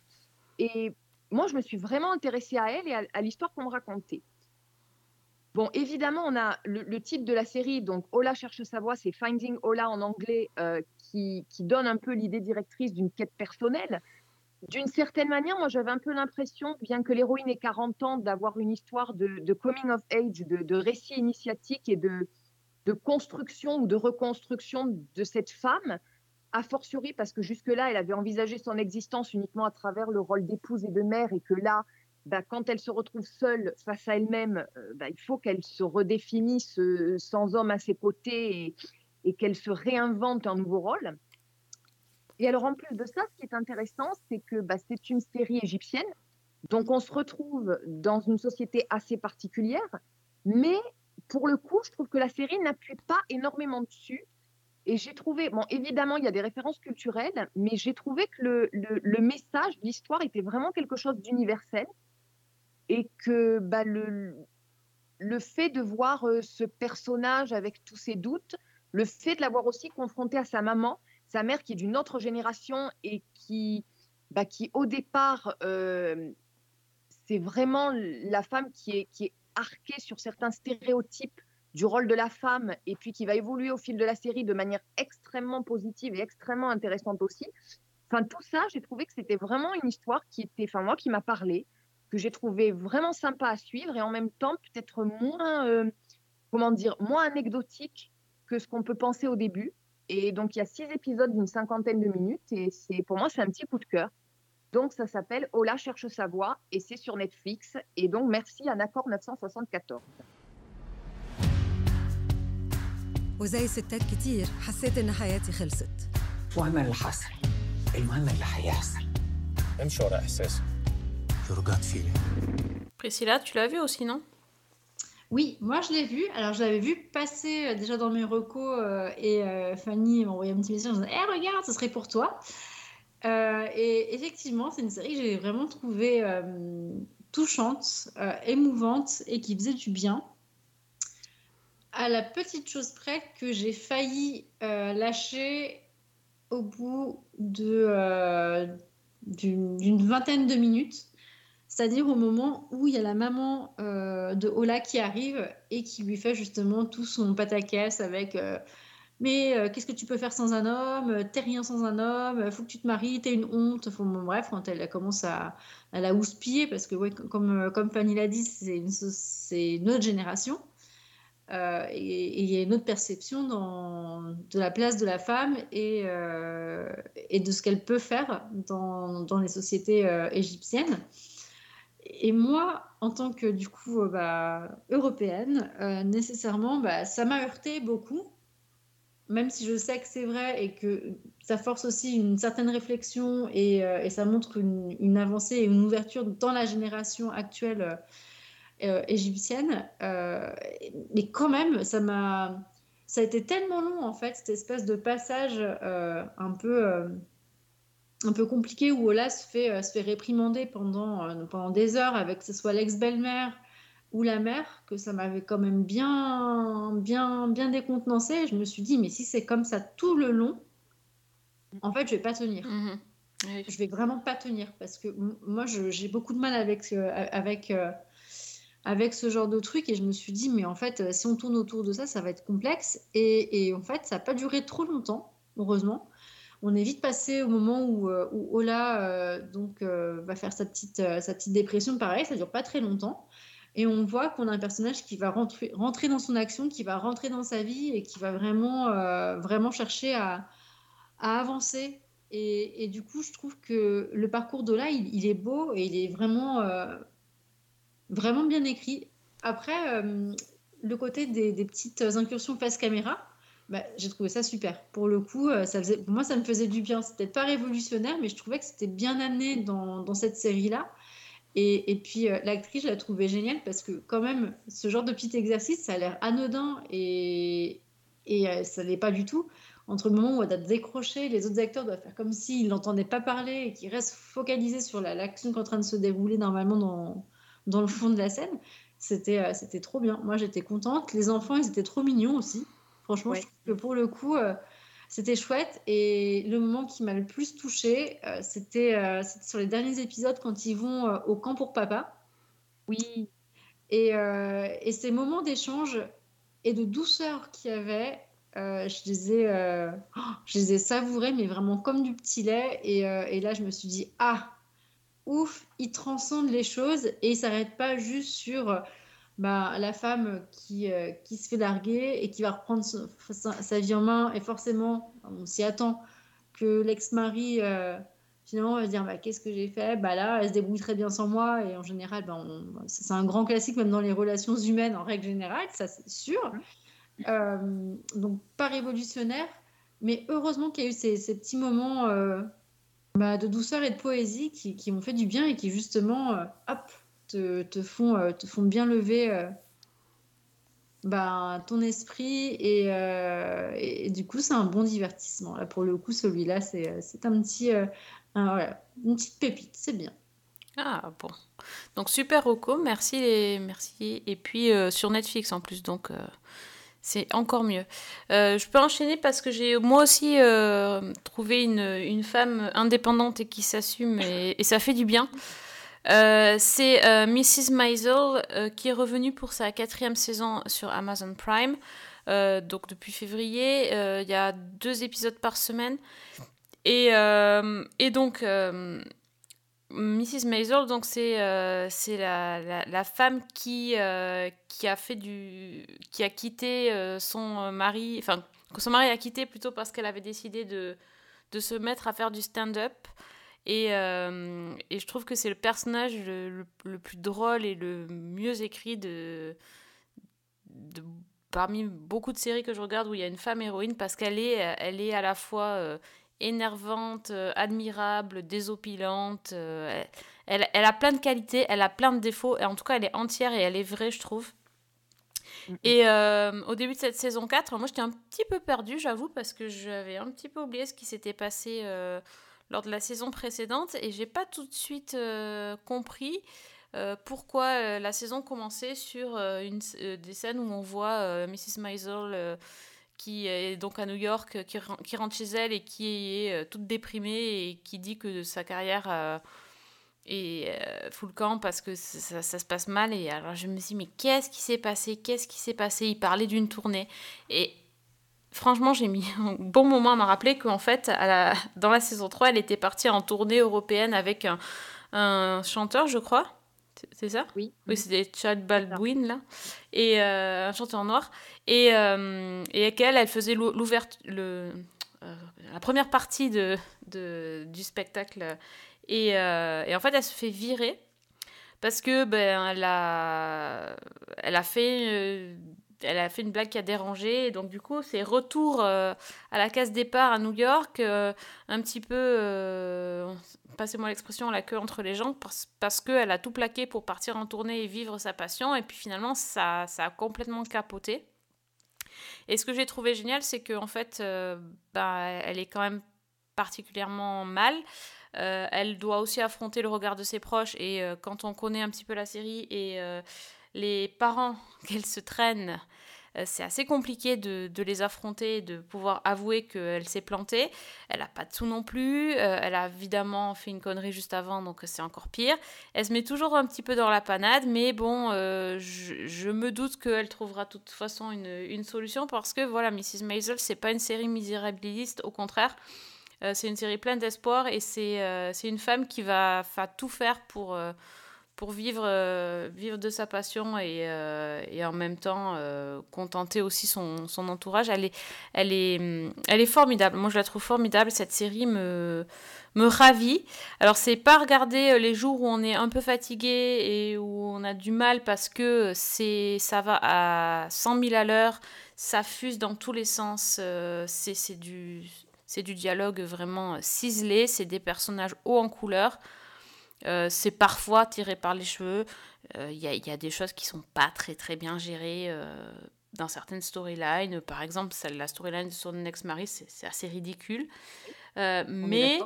Et moi, je me suis vraiment intéressée à elle et à, l'histoire qu'on me racontait. Bon, évidemment, on a le, le titre de la série, donc Ola cherche sa voie, c'est Finding Ola en anglais, euh, qui, qui donne un peu l'idée directrice d'une quête personnelle. D'une certaine manière, moi j'avais un peu l'impression, bien que l'héroïne ait 40 ans, d'avoir une histoire de, coming of age, de récit initiatique et de, de construction ou de reconstruction de cette femme, a fortiori parce que jusque-là, elle avait envisagé son existence uniquement à travers le rôle d'épouse et de mère, et que là, bah, quand elle se retrouve seule face à elle-même, euh, bah, il faut qu'elle se redéfinisse euh, sans homme à ses côtés et, qu'elle se réinvente un nouveau rôle. Et alors, en plus de ça, ce qui est intéressant, c'est que bah, c'est une série égyptienne, donc on se retrouve dans une société assez particulière, mais pour le coup, je trouve que la série n'appuie pas énormément dessus. Et j'ai trouvé, bon, évidemment, il y a des références culturelles, mais j'ai trouvé que le, le, message, l'histoire était vraiment quelque chose d'universel et que bah, le, le fait de voir euh, ce personnage avec tous ses doutes, le fait de l'avoir aussi confronté à sa maman, sa mère qui est d'une autre génération et qui, bah, qui au départ, euh, c'est vraiment la femme qui est arquée sur certains stéréotypes du rôle de la femme et puis qui va évoluer au fil de la série de manière extrêmement positive et extrêmement intéressante aussi. Enfin, tout ça, j'ai trouvé que c'était vraiment une histoire qui était, enfin, moi, qui m'a parlé, que j'ai trouvé vraiment sympa à suivre et en même temps peut-être moins, euh, comment dire, moins anecdotique que ce qu'on peut penser au début. Et donc, il y a six épisodes d'une cinquantaine de minutes et c'est, pour moi, c'est un petit coup de cœur. Donc, ça s'appelle Ola cherche sa voix et c'est sur Netflix. Et donc, merci à Nacor 974. وزي ستات كتير حسيت إن حياتي خلصت مش مهم اللي حصل المهم اللي هيحصل امشي ورا احساسك Your gut feeling. Priscilla, tu l'as vu aussi, non Oui, moi je l'ai vu. Alors je l'avais vu passer euh, déjà dans mes recos euh, et euh, Fanny m'a envoyé un petit message en disant Eh, regarde, ce serait pour toi. Euh, et effectivement, c'est une série que j'ai vraiment trouvée euh, touchante, euh, émouvante et qui faisait du bien. À la petite chose près que j'ai failli lâcher au bout d'une vingtaine de minutes. C'est-à-dire au moment où il y a la maman de Ola qui arrive et qui lui fait justement tout son pataquès avec Mais euh, qu'est-ce que tu peux faire sans un homme? T'es rien sans un homme, faut que tu te maries, t'es une honte. Bref, quand elle commence à, à la houspiller, parce que comme, euh, comme Fanny l'a dit, c'est une, une autre génération. Euh, et il y a une autre perception dans, de la place de la femme et, euh, et de ce qu'elle peut faire dans, dans les sociétés euh, égyptiennes. Et moi, en tant que du coup euh, bah, européenne, euh, nécessairement, bah, ça m'a heurté beaucoup, même si je sais que c'est vrai et que ça force aussi une certaine réflexion et, euh, ça montre une, avancée et une ouverture dans la génération actuelle euh, euh, égyptienne. Mais quand même, ça m'a, ça a été tellement long en fait, cette espèce de passage un peu. un peu compliqué où Ola se fait, se fait réprimander pendant, pendant des heures avec que ce soit l'ex-belle-mère ou la mère, que ça m'avait quand même bien, bien, bien décontenancé. Je me suis dit, mais si c'est comme ça tout le long, en fait, je vais pas tenir. Mhm. Oui. Je vais vraiment pas tenir parce que moi, j'ai beaucoup de mal avec, euh, avec, euh, avec ce genre de truc et je me suis dit, mais en fait, euh, si on tourne autour de ça, ça va être complexe. Et, et en fait, ça n'a pas duré trop longtemps, heureusement. On est vite passé au moment où, où Ola euh, donc, va faire sa petite, sa petite dépression. Pareil, ça dure pas très longtemps. Et on voit qu'on a un personnage qui va rentrer, dans son action, qui va rentrer dans sa vie et qui va vraiment, euh, vraiment chercher à, avancer. Et, du coup, je trouve que le parcours d'Ola, il, il est beau et il est vraiment, euh, vraiment bien écrit. Après, euh, le côté des, petites incursions face caméra, bah, j'ai trouvé ça super. Pour le coup, ça faisait, pour moi, ça me faisait du bien. C'était pas révolutionnaire, mais je trouvais que c'était bien amené dans, dans cette série-là. Et, et puis, euh, l'actrice, je la trouvais géniale parce que, quand même, ce genre de petit exercice, ça a l'air anodin et, et euh, ça l'est pas du tout. Entre le moment où elle doit décrocher, les autres acteurs doivent faire comme s'ils n'entendaient pas parler et qu'ils restent focalisés sur la- l'action qui est en train de se dérouler normalement dans, dans le fond de la scène. C'était euh, c'était trop bien. Moi, j'étais contente. Les enfants, ils étaient trop mignons aussi. Franchement, Ouais. je trouve que pour le coup, c'était chouette. Et le moment qui m'a le plus touchée, euh, c'était euh, c'était sur les derniers épisodes quand ils vont euh, au camp pour papa. Oui, Et, et ces moments d'échange et de douceur qu'il y avait, je, les ai, oh, je les ai savourés, mais vraiment comme du petit lait. Et, et là, je me suis dit, ah, ouf, il transcende les choses et il s'arrête pas juste sur bah, la femme qui, euh, qui se fait larguer et qui va reprendre son- sa, sa vie en main. Et forcément, on s'y attend que l'ex-mari. euh, Finalement, va se dire bah, qu'est-ce que j'ai fait? Bah, Là, elle se débrouille très bien sans moi. Et en général, bah, c'est un grand classique, même dans les relations humaines en règle générale, ça c'est sûr. Euh, donc, pas révolutionnaire, mais heureusement qu'il y a eu ces, ces petits moments bah, de douceur et de poésie qui, qui m'ont fait du bien et qui, justement, hop, te, font, euh, te font bien lever bah, ton esprit. Et, euh, et, du coup, c'est un bon divertissement. Là, pour le coup, celui-là, c'est un petit. voilà, une petite pépite, c'est bien. Ah bon. Donc super Rocco, merci et merci. Et puis sur Netflix en plus, donc c'est encore mieux. Je peux enchaîner parce que j'ai moi aussi trouvé une, une femme indépendante et qui s'assume et ça fait du bien. Euh, c'est euh, Mrs. Maisel euh, qui est revenue pour sa quatrième saison sur Amazon Prime. Donc depuis février, il y a deux épisodes par semaine. Et, donc, Mrs. Maisel, donc c'est la, femme qui, a fait du qui a quitté son mari, enfin que son mari a quitté plutôt parce qu'elle avait décidé de se mettre à faire du stand-up. Et, euh, et je trouve que c'est le personnage le, le, le plus drôle et le mieux écrit de, de parmi beaucoup de séries que je regarde où il y a une femme héroïne parce qu'elle est elle est à la fois euh, énervante, euh, admirable, désopilante. euh, elle, elle a plein de qualités, elle a plein de défauts, et en tout cas, elle est entière et elle est vraie, je trouve. Et euh, au début de cette saison 4, moi j'étais un petit peu perdue, j'avoue, parce que j'avais un petit peu oublié ce qui s'était passé euh, lors de la saison précédente et j'ai pas tout de suite euh, compris euh, pourquoi euh, la saison commençait sur une, des scènes où on voit Mrs. Maisel qui est donc à New York, qui, ren- qui rentre chez elle et qui est toute déprimée et qui dit que sa carrière est euh, full camp parce que ça, ça- ça se passe mal. Et alors je me suis dit, mais qu'est-ce qui s'est passé? Qu'est-ce qui s'est passé? Il parlait d'une tournée. Et franchement, j'ai mis un bon moment à me rappeler qu'en fait, à la- dans la saison 3, elle était partie en tournée européenne avec un, un chanteur, je crois. C'est- ça? Oui. Oui, c'était Chad Baldwin, là. Et euh, un chanteur noir. Et, euh, et qu'elle, elle faisait l'ou- l'ouverture, euh, la première partie de, de- du spectacle. Et, euh, et en fait, elle se fait virer parce que ben, elle, a, elle, a fait, euh, elle a fait une blague qui a dérangé. Donc, du coup, c'est retour euh, à la case départ à New York, euh, un petit peu, euh, passez-moi l'expression, la queue entre les jambes, parce, parce qu'elle a tout plaqué pour partir en tournée et vivre sa passion. Et puis finalement, ça, a complètement capoté. Et ce que j'ai trouvé génial, c'est qu'en fait, bah, elle est quand même particulièrement mal. Elle doit aussi affronter le regard de ses proches. Et quand on connaît un petit peu la série et les parents qu'elle se traîne, euh, c'est assez compliqué de, les affronter, de pouvoir avouer qu'elle s'est plantée. Elle n'a pas de sous non plus. Euh, elle a évidemment fait une connerie juste avant, donc c'est encore pire. Elle se met toujours un petit peu dans la panade, mais bon, euh, je, me doute qu'elle trouvera de toute façon une, solution parce que voilà, Mrs. Maisel, c'est pas une série misérabiliste, au contraire. C'est une série pleine d'espoir et c'est une femme qui va, tout faire pour, pour vivre, euh, vivre de sa passion et, euh, et en même temps euh, contenter aussi son, son entourage. Elle est, elle, est, hum, elle est formidable. Moi, je la trouve formidable. Cette série me, me ravit. Alors, c'est pas regarder les jours où on est un peu fatigué et où on a du mal parce que c'est ça va à 100 000 à l'heure, ça fuse dans tous les sens. c'est du, du dialogue vraiment ciselé, c'est des personnages hauts en couleur. Euh, c'est parfois tiré par les cheveux. Il y, a, y a des choses qui sont pas très très bien gérées euh, dans certaines storylines. Par exemple, celle, la storyline de son ex-mari, c'est assez ridicule. Euh, mais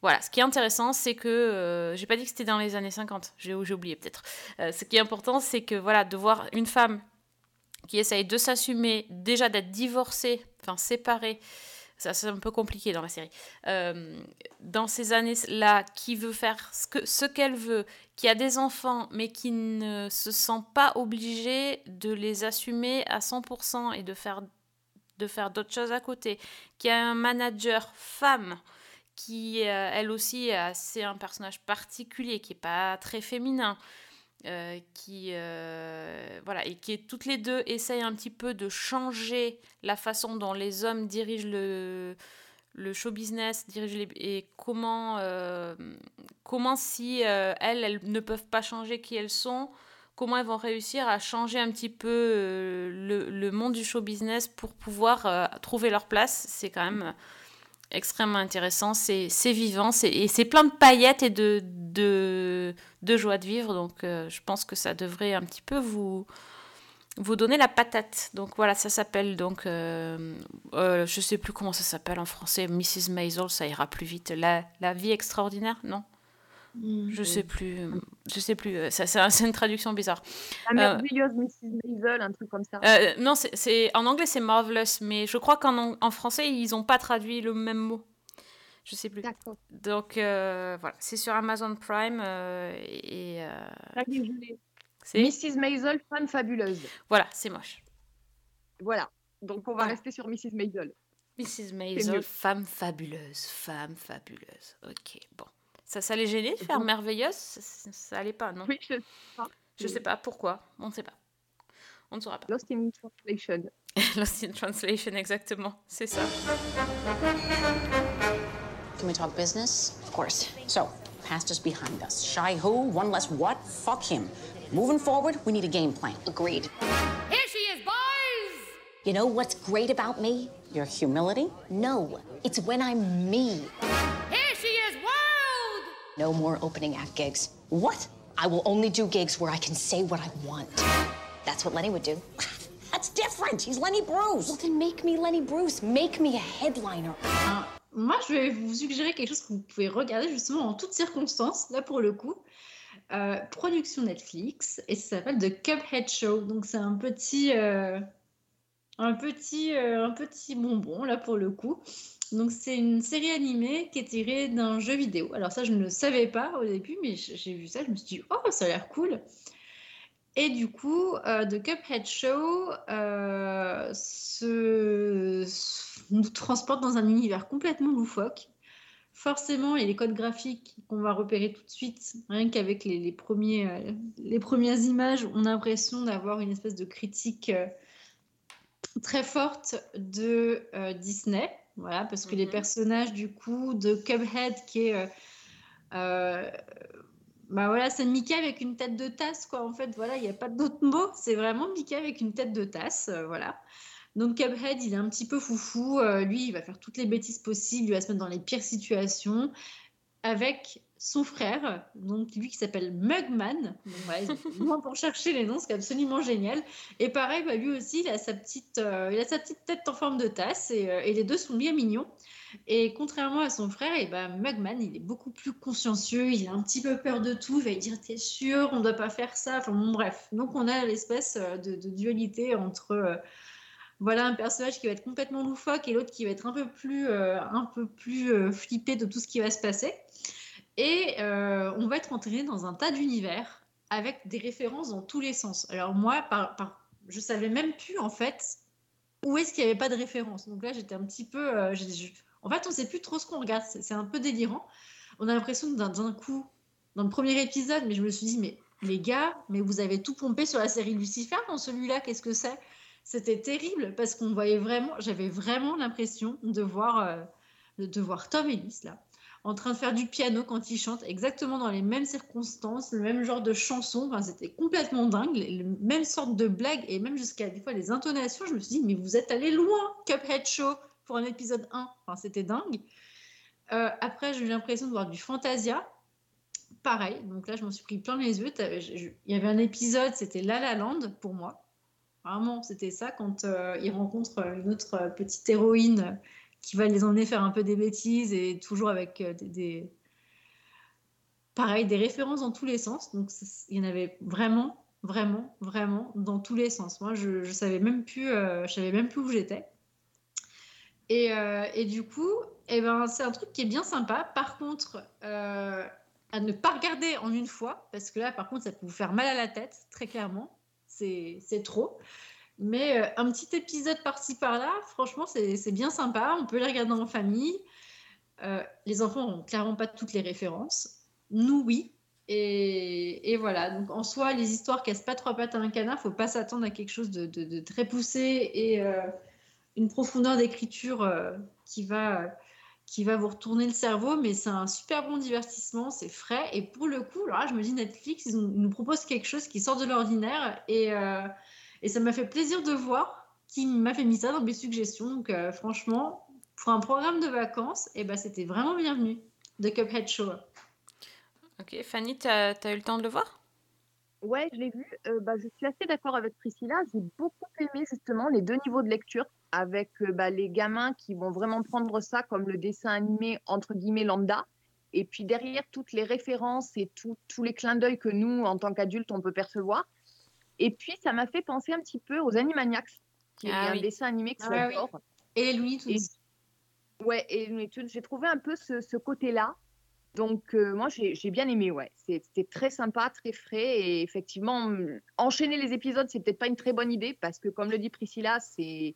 voilà, ce qui est intéressant, c'est que euh, j'ai pas dit que c'était dans les années 50. J'ai j'ai oublié peut-être. Euh, ce qui est important, c'est que voilà, de voir une femme qui essaye de s'assumer, déjà d'être divorcée, enfin séparée. Ça, c'est un peu compliqué dans la série. Euh, dans ces années-là, qui veut faire ce que- ce qu'elle veut, qui a des enfants, mais qui ne se sent pas obligée de les assumer à 100% et de faire, d'autres choses à côté, qui a un manager femme, qui euh, elle aussi est assez un personnage particulier, qui est pas très féminin, euh, qui euh, voilà et qui toutes les deux essayent un petit peu de changer la façon dont les hommes dirigent le le show business dirigent et comment euh, comment si elles elles ne peuvent pas changer qui elles sont comment elles vont réussir à changer un petit peu le, le monde du show business pour pouvoir trouver leur place. C'est quand même extrêmement intéressant c'est vivant et c'est plein de paillettes et de, de joie de vivre. Donc euh, je pense que ça devrait un petit peu vous vous donner la patate. Donc voilà ça s'appelle donc euh, euh, je sais plus comment ça s'appelle en français. Mrs Maisel ça ira plus vite. La, la vie extraordinaire non? Je sais plus je sais plus euh, ça c'est un- c'est une traduction bizarre. La Euh, merveilleuse Mrs. Maisel, un truc comme ça. euh, non, c'est- en anglais c'est marvelous, mais je crois qu'en en français ils n'ont pas traduit le même mot. Je sais plus. D'accord. Donc euh, voilà, c'est sur Amazon Prime euh, et euh, c'est Mrs. Maisel, femme fabuleuse. voilà, c'est moche. Voilà. Donc on va rester sur Mrs. Maisel. Mrs. Maisel, femme fabuleuse, femme fabuleuse. Ok, bon. Ça, ça les gênait de faire bon. merveilleuse? Ça, ça, ça allait pas, non? Oui, je sais pas. Je sais pas pourquoi, on ne sait pas. On ne saura pas. Lost in Translation. Lost in Translation, exactement, c'est ça. Can we talk business? Of course. So, past is behind us. Shy who? One less what? Fuck him. Moving forward, we need a game plan. Agreed. Here she is, boys! You know what's great about me? Your humility? No, it's when I'm me. Here she is, world! No more opening act gigs. What? I will only do gigs where I can say what I want. That's what Lenny would do. That's different. He's Lenny Bruce. Well, then make me Lenny Bruce. Make me a headliner. Hein, Moi, je vais vous suggérer quelque chose que vous pouvez regarder justement en toutes circonstances, là pour le coup. Euh, production Netflix, et ça s'appelle The Cuphead Show. Donc c'est un petit, euh, un petit, euh, un petit bonbon là pour le coup. Donc c'est une série animée qui est tirée d'un jeu vidéo. Alors ça, je ne le savais pas au début, mais j'ai vu ça, je me suis dit oh ça a l'air cool. Et du coup, euh, The Cuphead Show se- nous transporte dans un univers complètement loufoque. Forcément, il y a les codes graphiques qu'on va repérer tout de suite, rien qu'avec les, les premiers, euh, les premières images, on a l'impression d'avoir une espèce de critique euh, très forte de euh, Disney. Voilà, parce que les personnages du coup de Cuphead qui est bah voilà, c'est Mickey avec une tête de tasse, quoi. En fait, voilà, il n'y a pas d'autre mot. C'est vraiment Mickey avec une tête de tasse, euh, voilà. Donc Cuphead, il est un petit peu foufou. euh, lui, il va faire toutes les bêtises possibles. Il va se mettre dans les pires situations avec son frère, donc lui qui s'appelle Mugman. Donc ont loin pour chercher les noms, c'est absolument génial. Et pareil, bah, lui aussi, il a sa petite, euh, il a sa petite tête en forme de tasse et, euh, et les deux sont bien mignons. Et contrairement à son frère, et ben Mugman, il est beaucoup plus consciencieux, il a un petit peu peur de tout, il va dire T'es sûr, on ne doit pas faire ça. Enfin bon, bref. Donc on a l'espèce de, dualité entre voilà un personnage qui va être complètement loufoque et l'autre qui va être un peu plus, euh, un peu plus euh, flippé de tout ce qui va se passer. Et euh, on va être entraîné dans un tas d'univers avec des références dans tous les sens. Alors moi, par, par, je savais même plus en fait où est-ce qu'il n'y avait pas de référence. Donc là, j'étais un petit peu. En fait, on ne sait plus trop ce qu'on regarde. C'est un peu délirant. On a l'impression d'un coup, dans le premier épisode, mais je me suis dit, mais les gars, mais vous avez tout pompé sur la série Lucifer dans celui-là, qu'est-ce que c'est? C'était terrible parce qu'on voyait vraiment, j'avais vraiment l'impression de voir, euh, de, voir Tom Ellis là, en train de faire du piano quand il chante, exactement dans les mêmes circonstances, le même genre de chanson. C'était complètement dingue, les, mêmes sortes de blagues et même jusqu'à des fois les intonations. Je me suis dit, mais vous êtes allé loin, Cuphead Show, pour un épisode 1. Enfin, c'était dingue. Euh, après, j'ai eu l'impression de voir du Fantasia. Pareil, donc là, je m'en suis pris plein les yeux. Il y avait un épisode, c'était La La Land pour moi. Vraiment, c'était ça quand euh, il rencontre une autre euh, petite héroïne euh, qui va les emmener faire un peu des bêtises et toujours avec euh, des, pareil des références dans tous les sens. Donc il y en avait vraiment, vraiment, vraiment dans tous les sens. Moi, je, je savais même plus, euh, je savais même plus où j'étais. Et, euh, et du coup, eh ben, c'est un truc qui est bien sympa. Par contre, euh, à ne pas regarder en une fois, parce que là, par contre, ça peut vous faire mal à la tête, très clairement. C'est trop. Mais euh, un petit épisode par-ci par-là, franchement, c'est bien sympa. On peut les regarder en famille. Euh, les enfants n'ont clairement pas toutes les références. Nous, oui. Et, et voilà. Donc, en soi, les histoires cassent pas trois pattes à un canard. faut pas s'attendre à quelque chose de, de- très poussé et euh, une profondeur d'écriture qui va qui va vous retourner le cerveau, mais c'est un super bon divertissement, c'est frais. Et pour le coup, alors là, je me dis Netflix, ils, nous- proposent quelque chose qui sort de l'ordinaire. Et, euh, et ça m'a fait plaisir de voir qui m'a fait mis ça dans mes suggestions. Donc euh, franchement, pour un programme de vacances, eh ben, c'était vraiment bienvenu. The Cuphead Show. Ok, Fanny, t'as as eu le temps de le voir? Ouais, je l'ai vu. Euh, bah, je suis assez d'accord avec Priscilla. J'ai beaucoup aimé justement les deux niveaux de lecture avec euh, bah, les gamins qui vont vraiment prendre ça comme le dessin animé entre guillemets lambda. Et puis derrière, toutes les références et tout- tous les clins d'œil que nous, en tant qu'adultes, on peut percevoir. Et puis, ça m'a fait penser un petit peu aux Animaniacs, qui Ah est un oui. dessin animé que Ah oui. Et les Looney Tunes. Ouais, et Looney Tunes, j'ai trouvé un peu ce, ce côté-là. Donc, euh, moi, j'ai j'ai bien aimé, ouais. C'était très sympa, très frais. Et effectivement, enchaîner les épisodes, c'est peut-être pas une très bonne idée parce que, comme le dit Priscilla, c'est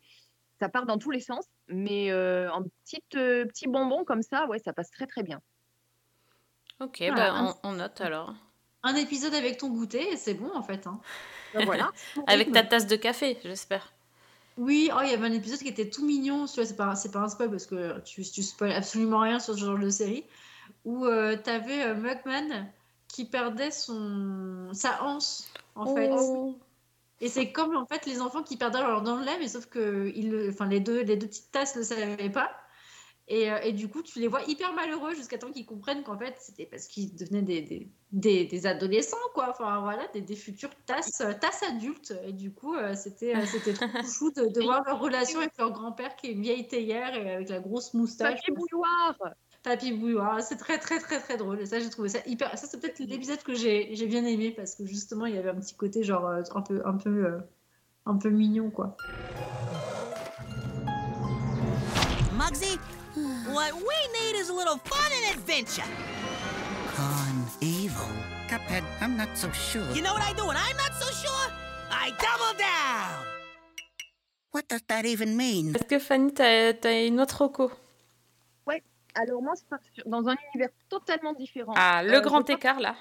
ça part dans tous les sens. Mais euh, en petite, euh, petit bonbon comme ça, ouais, ça passe très, très bien. Ok, Voilà, bah, un- on, on note alors. Un épisode avec ton goûter, et c'est bon en fait. hein. Ben voilà. Avec ta tasse de café, j'espère. Oui, oh, il y avait un épisode qui était tout mignon. C'est pas, c'est pas un spoil parce que tu, tu spoil absolument rien sur ce genre de série. Où tu avais Mugman qui perdait son, sa hanse, en fait. Et c'est comme en fait les enfants qui perdaient leur dent de lait, mais sauf que ils enfin, les, deux, les deux petites tasses ne le savaient pas. Et, euh, et du coup, tu les vois hyper malheureux jusqu'à temps qu'ils comprennent qu'en fait, c'était parce qu'ils devenaient des, des, des, des adolescents, quoi. Enfin, voilà, des, des futurs tasses, euh, tasses adultes. Et du coup, euh, c'était c'était trop chou de, de voir leur relation avec leur grand-père qui est une vieille théière et avec la grosse moustache. Papy Bouilloire Papy Bouilloire, c'est très très très très drôle. Et ça, j'ai trouvé ça hyper. Ça, c'est peut-être l'épisode que j'ai j'ai bien aimé parce que justement, il y avait un petit côté genre euh, un peu un peu euh, un peu mignon, quoi. Muggsy, what we need is a little fun and adventure. Con evil. Cuphead, I'm not so sure. You know what I do when I'm not so sure? I double down. What does that even mean? Est-ce que Fanny, t'as as une autre Ouais, alors moi, c'est par- sur- dans un univers totalement différent. Ah, Euh, le je grand pars- écart là.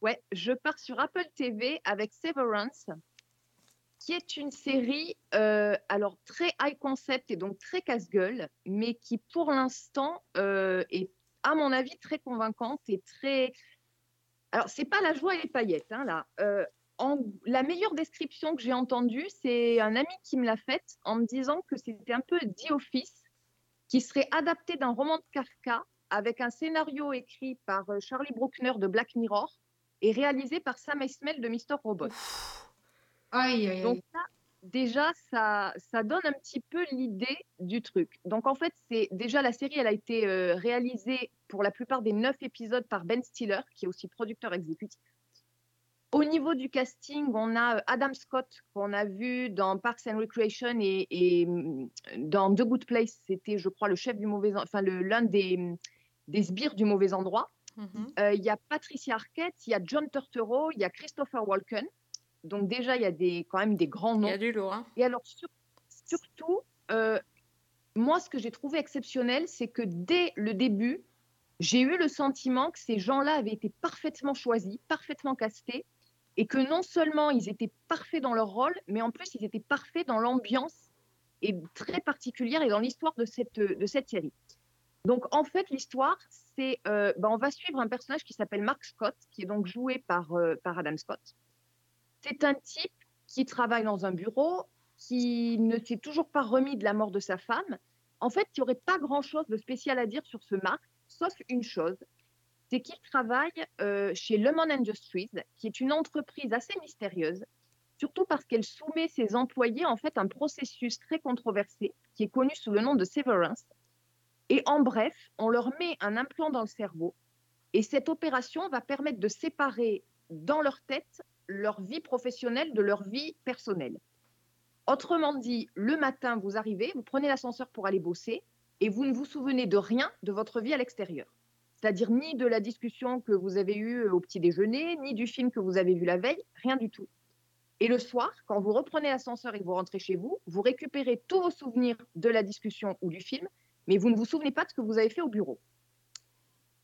Ouais, je pars sur Apple TV avec Severance, qui est une série euh, alors très high concept et donc très casse-gueule, mais qui pour l'instant euh, est à mon avis très convaincante et très. Alors c'est pas la joie et les paillettes hein, là. Euh, en- La meilleure description que j'ai entendue, c'est un ami qui me l'a faite en me disant que c'était un peu The Office, qui serait adapté d'un roman de Kafka avec un scénario écrit par euh, Charlie Bruckner de Black Mirror et réalisé par Sam Esmail de Mr. Robot. Aïe, aïe, Donc là, déjà, ça, ça donne un petit peu l'idée du truc. Donc en fait, c'est déjà la série, elle a été euh, réalisée pour la plupart des neuf épisodes par Ben Stiller, qui est aussi producteur exécutif. Au niveau du casting, on a euh, Adam Scott, qu'on a vu dans Parks and Recreation et, et, hum, dans The Good Place. C'était, je crois, le chef du mauvais, en- enfin l'un des, hum, des sbires du mauvais endroit. Euh, Il y a Patricia Arquette, il y a John Turturro, il y a Christopher Walken. Donc déjà, il y a des, quand même des grands noms. Il y a du lourd. Hein. Et alors, sur- surtout, euh, moi, ce que j'ai trouvé exceptionnel, c'est que dès le début, j'ai eu le sentiment que ces gens-là avaient été parfaitement choisis, parfaitement castés, et que non seulement ils étaient parfaits dans leur rôle, mais en plus, ils étaient parfaits dans l'ambiance et très particulière et dans l'histoire de cette, de cette série. Donc, en fait, l'histoire, c'est, euh, ben, on va suivre un personnage qui s'appelle Mark Scott, qui est donc joué par, euh, par Adam Scott. C'est un type qui travaille dans un bureau, qui ne s'est toujours pas remis de la mort de sa femme. En fait, il n'y aurait pas grand-chose de spécial à dire sur ce Mark, sauf une chose, c'est qu'il travaille euh, chez Lemon Industries, qui est une entreprise assez mystérieuse, surtout parce qu'elle soumet ses employés en fait à un processus très controversé qui est connu sous le nom de severance. Et en bref, on leur met un implant dans le cerveau et cette opération va permettre de séparer dans leur tête leur vie professionnelle de leur vie personnelle. Autrement dit, le matin, vous arrivez, vous prenez l'ascenseur pour aller bosser et vous ne vous souvenez de rien de votre vie à l'extérieur. C'est-à-dire ni de la discussion que vous avez eue au petit déjeuner, ni du film que vous avez vu la veille, rien du tout. Et le soir, quand vous reprenez l'ascenseur et que vous rentrez chez vous, vous récupérez tous vos souvenirs de la discussion ou du film, mais vous ne vous souvenez pas de ce que vous avez fait au bureau.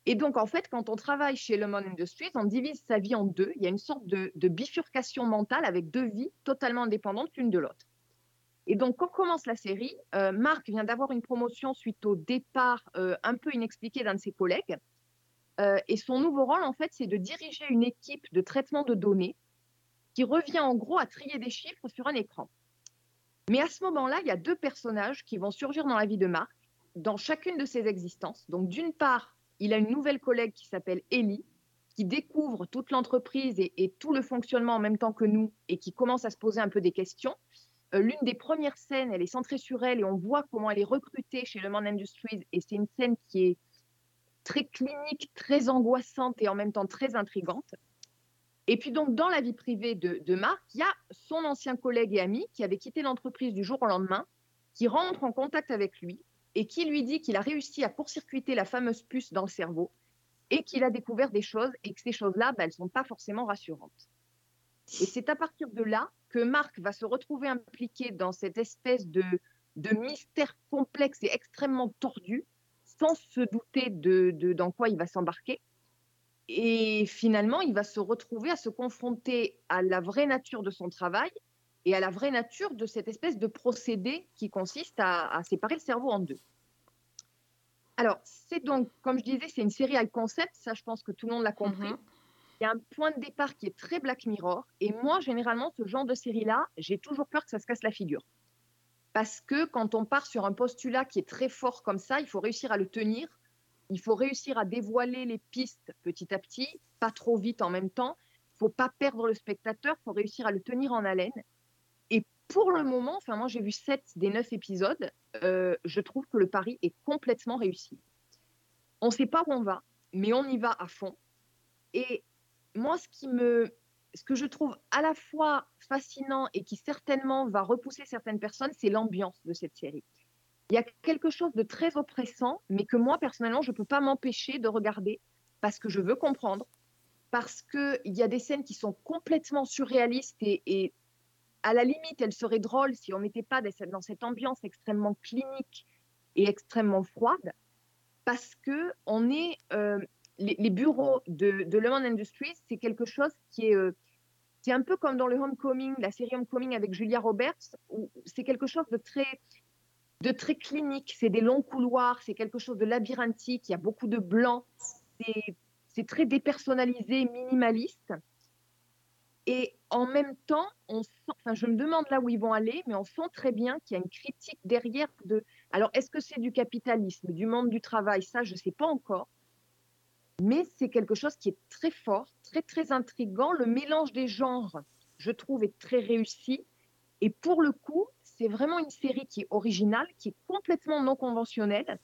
Et donc, en fait, quand on travaille chez Lemon Industries, on divise sa vie en deux. Il y a une sorte de bifurcation mentale avec deux vies totalement indépendantes l'une de l'autre. Et donc, quand commence la série, euh, Marc vient d'avoir une promotion suite au départ euh, un peu inexpliqué d'un de ses collègues. Euh, et son nouveau rôle, en fait, c'est de diriger une équipe de traitement de données qui revient en gros à trier des chiffres sur un écran. Mais à ce moment-là, il y a deux personnages qui vont surgir dans la vie de Marc, dans chacune de ses existences. Donc, d'une part, il a une nouvelle collègue qui s'appelle Ellie, qui découvre toute l'entreprise et, et, tout le fonctionnement en même temps que nous et qui commence à se poser un peu des questions. Euh, L'une des premières scènes, elle est centrée sur elle et on voit comment elle est recrutée chez Le Monde Industries. Et c'est une scène qui est très clinique, très angoissante et en même temps très intrigante. Et puis donc, dans la vie privée de, de Marc, il y a son ancien collègue et ami qui avait quitté l'entreprise du jour au lendemain, qui rentre en contact avec lui et qui lui dit qu'il a réussi à court-circuiter la fameuse puce dans le cerveau et qu'il a découvert des choses et que ces choses-là, bah, elles ne sont pas forcément rassurantes. Et c'est à partir de là que Marc va se retrouver impliqué dans cette espèce de, mystère complexe et extrêmement tordu, sans se douter de, dans quoi il va s'embarquer. Et finalement, il va se retrouver à se confronter à la vraie nature de son travail et à la vraie nature de cette espèce de procédé qui consiste à, à séparer le cerveau en deux. Alors, c'est donc, comme je disais, c'est une série high concept, ça je pense que tout le monde l'a compris. -hmm. Il y a un point de départ qui est très Black Mirror, et moi, généralement, ce genre de série-là, j'ai toujours peur que ça se casse la figure. Parce que quand on part sur un postulat qui est très fort comme ça, il faut réussir à le tenir. Il faut réussir à dévoiler les pistes petit à petit, pas trop vite en même temps. Il faut pas perdre le spectateur, il faut réussir à le tenir en haleine. Et pour le moment, enfin moi j'ai vu 7 des 9 épisodes, euh, je trouve que le pari est complètement réussi. On ne sait pas où on va, mais on y va à fond. Et moi, ce que je trouve à la fois fascinant et qui certainement va repousser certaines personnes, c'est l'ambiance de cette série. Il y a quelque chose de très oppressant, mais que moi, personnellement, je ne peux pas m'empêcher de regarder parce que je veux comprendre, parce qu'il y a des scènes qui sont complètement surréalistes et, et à la limite, elles seraient drôles si on n'était pas dans cette ambiance extrêmement clinique et extrêmement froide, parce que on est, euh, les, bureaux de, de Le Monde Industries, c'est quelque chose qui est, euh, c'est un peu comme dans le Homecoming, la série Homecoming avec Julia Roberts, où c'est quelque chose de très, de très clinique. C'est des longs couloirs, c'est quelque chose de labyrinthique. Il y a beaucoup de blanc. C'est très dépersonnalisé, minimaliste. Et en même temps, on sent, enfin, je me demande là où ils vont aller, mais on sent très bien qu'il y a une critique derrière de. Alors, est-ce que c'est du capitalisme, du monde du travail? Ça, je ne sais pas encore. Mais c'est quelque chose qui est très fort, très, très intrigant. Le mélange des genres, je trouve, est très réussi. Et pour le coup, c'est vraiment une série qui est originale, qui est complètement non conventionnelle.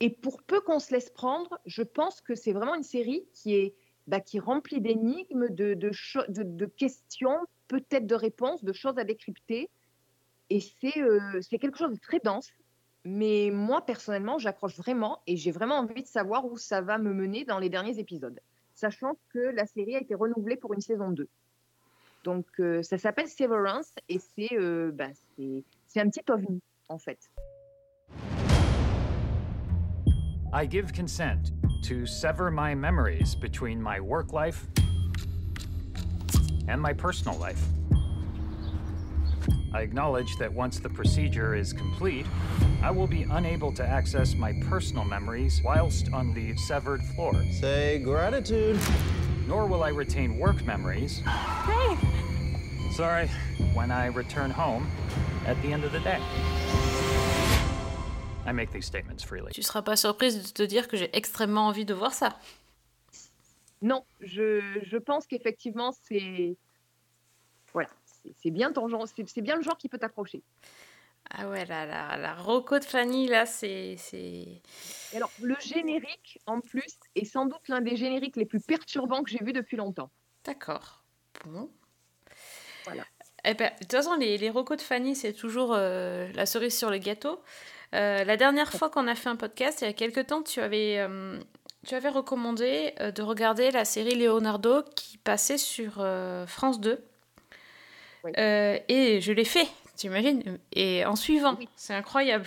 Et pour peu qu'on se laisse prendre, je pense que c'est vraiment une série qui est bah, qui remplit d'énigmes, de, de, questions, peut-être de réponses, de choses à décrypter. Et c'est euh, quelque chose de très dense. Mais moi, personnellement, j'accroche vraiment et j'ai vraiment envie de savoir où ça va me mener dans les derniers épisodes, sachant que la série a été renouvelée pour une saison 2. Donc, euh, ça s'appelle Severance et c'est euh, bah, un petit ovni, en fait. I give consent to sever my memories between my work life and my personal life. I acknowledge that once the procedure is complete, I will be unable to access my personal memories whilst on the severed floor. Say gratitude. Nor will I retain work memories. Hey! Sorry, when I return home at the end of the day. I make these statements freely. Tu seras pas surprise de te dire que j'ai extrêmement envie de voir ça. Non, je, je pense qu'effectivement, c'est. Voilà, c'est bien ton genre, c'est bien le genre qui peut t'accrocher. Ah ouais, la, la, la Rocco de Fanny, là, c'est. Alors, le générique, en plus, est sans doute l'un des génériques les plus perturbants que j'ai vu depuis longtemps. D'accord. Bon. Voilà. Eh ben, de toute façon, les, les Rocco de Fanny, c'est toujours euh, la cerise sur le gâteau. Euh, la dernière fois qu'on a fait un podcast, il y a quelques temps, tu avais, euh, tu avais recommandé de regarder la série Leonardo qui passait sur France 2. Oui. Euh, et je l'ai fait, t'imagines? Et en suivant, Oui. c'est incroyable.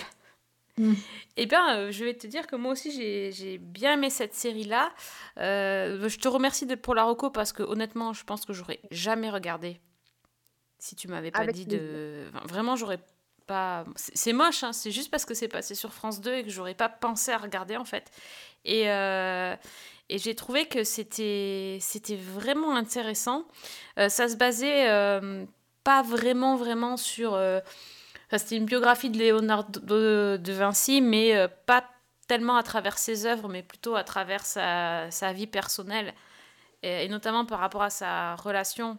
Mm. Eh bien, euh, je vais te dire que moi aussi, j'ai j'ai bien aimé cette série-là. Euh, je te remercie de, pour la reco parce que honnêtement, je pense que j'aurais jamais regardé si tu m'avais pas Avec dit de... enfin, vraiment, j'aurais pas... C'est moche, hein, c'est juste parce que c'est passé sur France 2 et que j'aurais pas pensé à regarder en fait. Et, euh, et j'ai trouvé que c'était c'était vraiment intéressant. Euh, ça se basait euh, pas vraiment, vraiment sur... euh, c'était une biographie de Léonard de, Vinci, mais euh, pas tellement à travers ses œuvres, mais plutôt à travers sa, sa vie personnelle, et, notamment par rapport à sa relation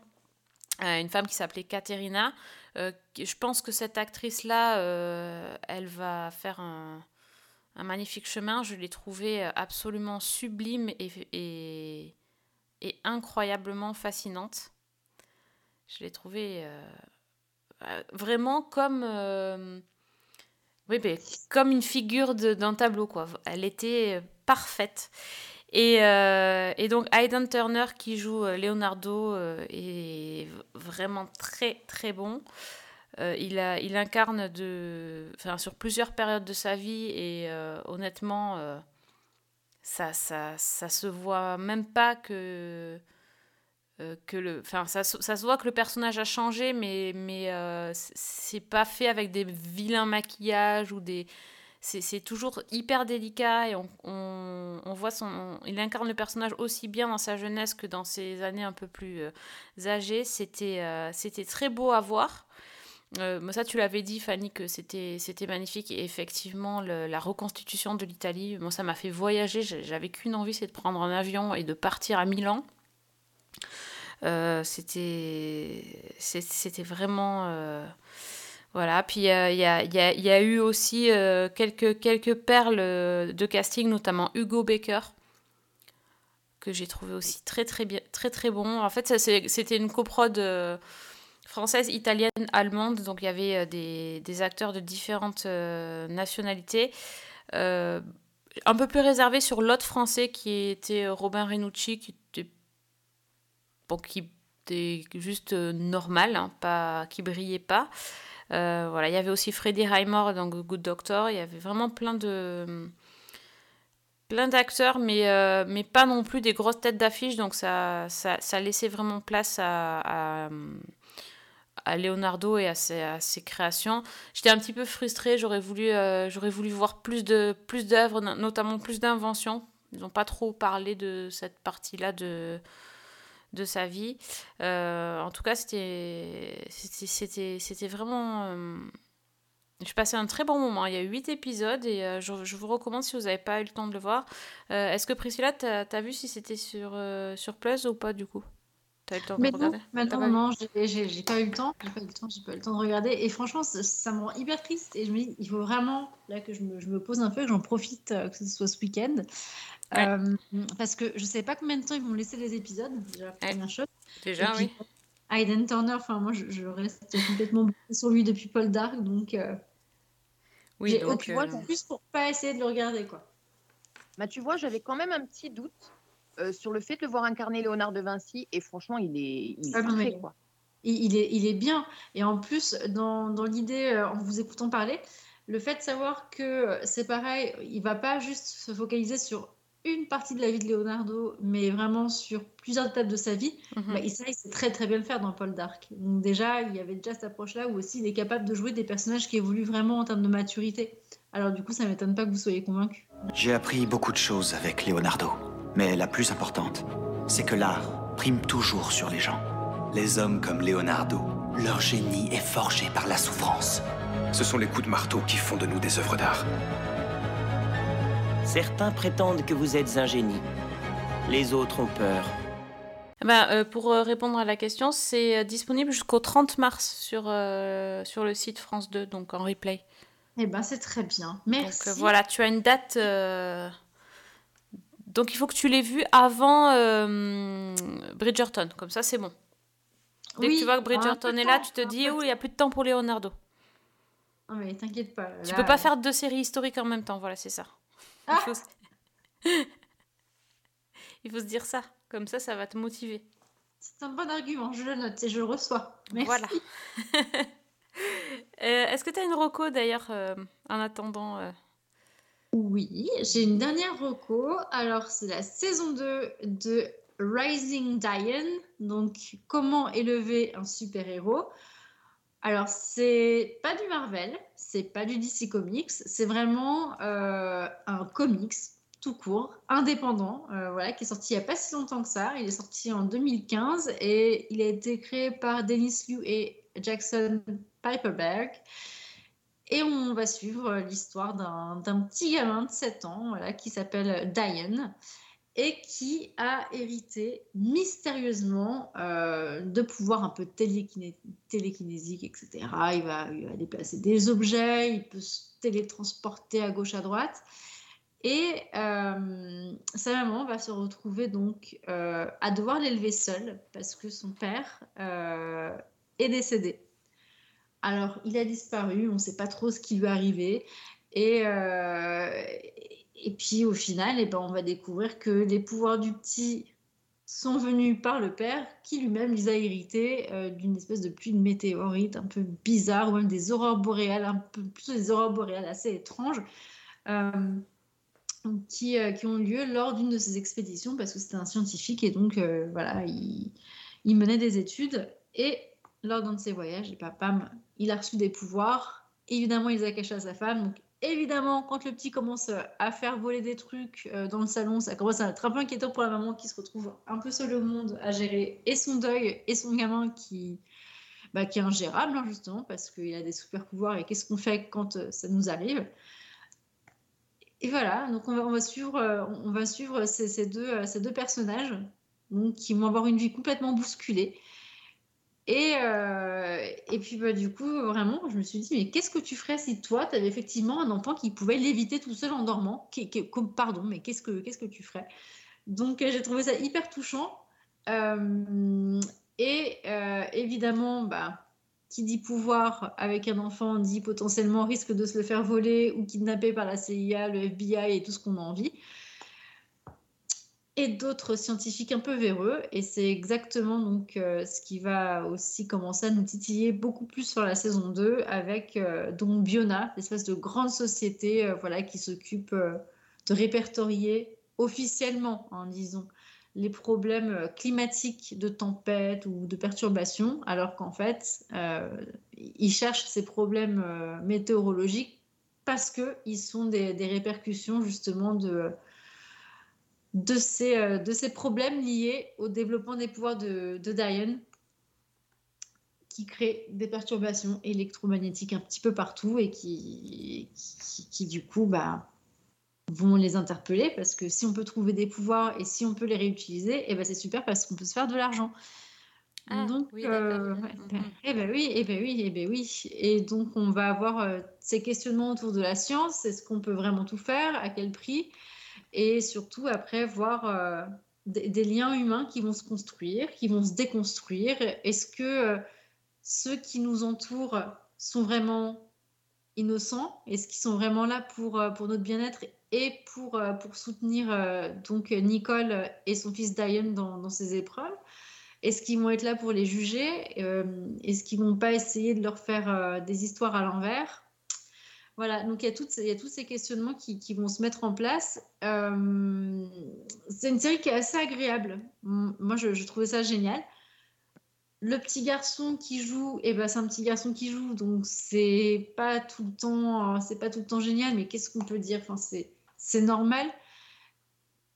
à une femme qui s'appelait Caterina. Euh, qui- je pense que cette actrice-là, euh, elle va faire un, magnifique chemin. Je l'ai trouvée absolument sublime et, et incroyablement fascinante. Je l'ai trouvée euh, euh, vraiment comme, euh, oui, comme une figure d'un tableau. Quoi. Elle était parfaite. Et, donc Aidan Turner qui joue Leonardo est vraiment très très bon. Il, incarne sur plusieurs périodes de sa vie et honnêtement, ça, ça, ça se voit même pas que, euh, que le, enfin, ça, ça se voit que le personnage a changé, mais, mais euh, c'est pas fait avec des vilains maquillages ou des, c'est toujours hyper délicat et on, on, on voit son, il incarne le personnage aussi bien dans sa jeunesse que dans ses années un peu plus euh, âgées. C'était euh, c'était très beau à voir. Euh, ça, tu l'avais dit, Fanny, que c'était magnifique. Et effectivement, la reconstitution de l'Italie, moi, ça m'a fait voyager. J'avais qu'une envie, c'est de prendre un avion et de partir à Milan. Euh, c'était c'était vraiment euh, voilà. Puis euh, il y, a, y a- y a eu aussi quelques quelques perles de casting notamment Hugo Baker que j'ai trouvé aussi très très bien très très bon. En fait c'était une coprode française italienne allemande. Donc il y avait des, des acteurs de différentes nationalités un peu plus réservé sur l'autre français qui était Robin Renucci qui était qui était juste euh, normal, hein, pas, qui brillait pas. Euh, voilà, il y avait aussi Freddie Highmore dans Good Doctor. Il y avait vraiment plein de plein d'acteurs, mais, euh, mais pas non plus des grosses têtes d'affiche. Donc ça, ça, laissait vraiment place à, à, Leonardo et à ses, créations. J'étais un petit peu frustrée. J'aurais voulu, j'aurais voulu voir plus de plus d'œuvres, notamment plus d'inventions. Ils n'ont pas trop parlé de cette partie-là de de sa vie. Euh, en tout cas, c'était c'était- c'était c'était vraiment... euh, je passais un très bon moment. Il y a huit épisodes et euh, je, je vous recommande si vous n'avez pas eu le temps de le voir. Euh, Est-ce que Priscilla, tu as, vu si c'était sur, euh, sur Plus ou pas du coup? T'as eu le temps Mais de non, regarder non, pas vu non, j'ai- j'ai j'ai pas eu le temps, j'ai pas eu le temps, j'ai pas eu le temps de regarder. Et franchement, ça, ça me rend hyper triste. Et je me dis, il faut vraiment là que je me, je me pose un peu, que j'en profite, que ce soit ce week-end, Euh, parce que je sais pas combien de temps ils vont laisser les épisodes. Déjà, la première chose. Déjà, puis, oui. Hayden Turner, enfin moi, je, je reste complètement sur lui depuis Paul Dark, donc. euh, Oui, j'ai donc, aucune euh, excuse pour pas essayer de le regarder, quoi. Bah, tu vois, j'avais quand même un petit doute euh, sur le fait de le voir incarner Léonard de Vinci, et franchement, il est, il est Ah parfait, mais- quoi. Il, il est, il est bien. Et en plus, dans, dans l'idée, euh, en vous écoutant parler, le fait de savoir que c'est pareil, il va pas juste se focaliser sur une partie de la vie de Leonardo, mais vraiment sur plusieurs étapes de sa vie, Mhm. bah, il ça, il sait très très bien le faire dans Paul Dark. Donc déjà, il y avait déjà cette approche-là où aussi il est capable de jouer des personnages qui évoluent vraiment en termes de maturité. Alors du coup, ça m'étonne pas que vous soyez convaincu. J'ai appris beaucoup de choses avec Leonardo. Mais la plus importante, c'est que l'art prime toujours sur les gens. Les hommes comme Leonardo, leur génie est forgé par la souffrance. Ce sont les coups de marteau qui font de nous des œuvres d'art. Certains prétendent que vous êtes un génie. Les autres ont peur. Bah, euh, pour euh, répondre à la question, c'est euh, disponible jusqu'au 30 mars sur, euh, sur le site France 2, donc en replay. Eh ben, c'est très bien. Merci. Donc euh, voilà, tu as une date. euh, Donc il faut que tu l'aies vu avant euh, Bridgerton, comme ça c'est bon. Dès Oui, que tu vois que Bridgerton est là, temps, tu te dis, oh, il n'y a plus de temps pour Leonardo. Non mais t'inquiète pas. Tu là, peux pas euh, faire deux séries historiques en même temps, voilà, c'est ça. Il Ah faut... se- il faut se dire ça, comme ça, ça va te motiver. C'est un bon argument, je le note et je le reçois. Merci. Voilà. Euh, Est-ce que tu as une reco d'ailleurs euh, en attendant euh, Oui, j'ai une dernière reco. Alors, c'est la saison 2 de Rising Diane. Donc, comment élever un super-héros? Alors, c'est pas du Marvel, c'est pas du DC Comics, c'est vraiment euh, un comics tout court, indépendant, euh, voilà, qui est sorti il n'y a pas si longtemps que ça. Il est sorti en 2015 et il a été créé par Dennis Liu et Jackson Piperberg. Et on va suivre l'histoire d'un petit gamin de 7 ans voilà, qui s'appelle Diane et qui a hérité mystérieusement euh, de pouvoirs un peu télékiné- télékinésiques, etc. Il va, déplacer des objets, il peut se télétransporter à gauche, à droite. Et euh, sa maman va se retrouver donc euh, à devoir l'élever seule parce que son père est décédé. Alors, il a disparu, on ne sait pas trop ce qui lui est arrivé. Et, et puis, au final, eh ben, on va découvrir que les pouvoirs du petit sont venus par le père, qui lui-même les a hérités euh, d'une espèce de pluie de météorites un peu bizarre, ou même des aurores boréales, un peu plutôt des aurores boréales assez étranges. Euh, qui, euh, qui ont lieu lors d'une de ces expéditions parce que c'était un scientifique et donc voilà, il, il menait des études et lors d'un de ses voyages, et pam, il a reçu des pouvoirs. Évidemment, il les a cachés à sa femme. Évidemment, quand le petit commence euh, à faire voler des trucs euh, dans le salon, ça commence à être un peu inquiétant pour la maman qui se retrouve un peu seule au monde à gérer et son deuil et son gamin qui bah, qui est ingérable, hein, justement, parce qu'il a des super pouvoirs et qu'est-ce qu'on fait quand euh, ça nous arrive. Et voilà, donc on va, suivre, on va suivre ces, ces deux, ces deux personnages donc, qui vont avoir une vie complètement bousculée. Et, euh, et puis bah, du coup, vraiment, je me suis dit, mais qu'est-ce que tu ferais si toi, tu avais effectivement un enfant qui pouvait l'éviter tout seul en dormant? Qui- comme- Pardon, mais qu'est-ce que qu'est-ce que tu ferais? Donc euh, j'ai trouvé ça hyper touchant. Euh, et évidemment, bah, qui dit pouvoir avec un enfant dit potentiellement risque de se le faire voler ou kidnapper par la CIA, le FBI et tout ce qu'on a envie et d'autres scientifiques un peu véreux. Et c'est exactement donc euh, ce qui va aussi commencer à nous titiller beaucoup plus sur la saison 2 avec euh, donc Biona, l'espèce de grande société euh, voilà, qui s'occupe euh, de répertorier officiellement, hein, les problèmes climatiques de tempête ou de perturbations, alors qu'en fait, ils cherchent ces problèmes météorologiques parce qu'ils sont des, des répercussions justement de de ces, euh, de ces problèmes liés au développement des pouvoirs de, de Diane, qui créent des perturbations électromagnétiques un petit peu partout et qui, qui, qui, du coup bah, vont les interpeller parce que si on peut trouver des pouvoirs et si on peut les réutiliser, et ben c'est super parce qu'on peut se faire de l'argent. Ah, donc, oui, euh, Mhm. ben, eh ben oui, eh ben oui, eh ben oui. Et donc, on va avoir euh, ces questionnements autour de la science. Est-ce qu'on peut vraiment tout faire À quel prix? Et surtout, après, voir euh, des, liens humains qui vont se construire, qui vont se déconstruire. Est-ce que euh, ceux qui nous entourent sont vraiment innocents? Est-ce qu'ils sont vraiment là pour, euh, pour notre bien-être et pour, pour soutenir donc Nicole et son fils Diane dans, dans ces épreuves? Est-ce qu'ils vont être là pour les juger? Est-ce qu'ils vont pas essayer de leur faire des histoires à l'envers? Voilà, donc il y, a il y a tous ces questionnements qui, vont se mettre en place. Euh, c'est une série qui est assez agréable. Moi, je, trouvais ça génial. Le petit garçon qui joue, eh ben, c'est un petit garçon qui joue, donc c'est pas tout le temps, c'est pas tout le temps génial, mais qu'est-ce qu'on peut dire? Enfin, c'est normal.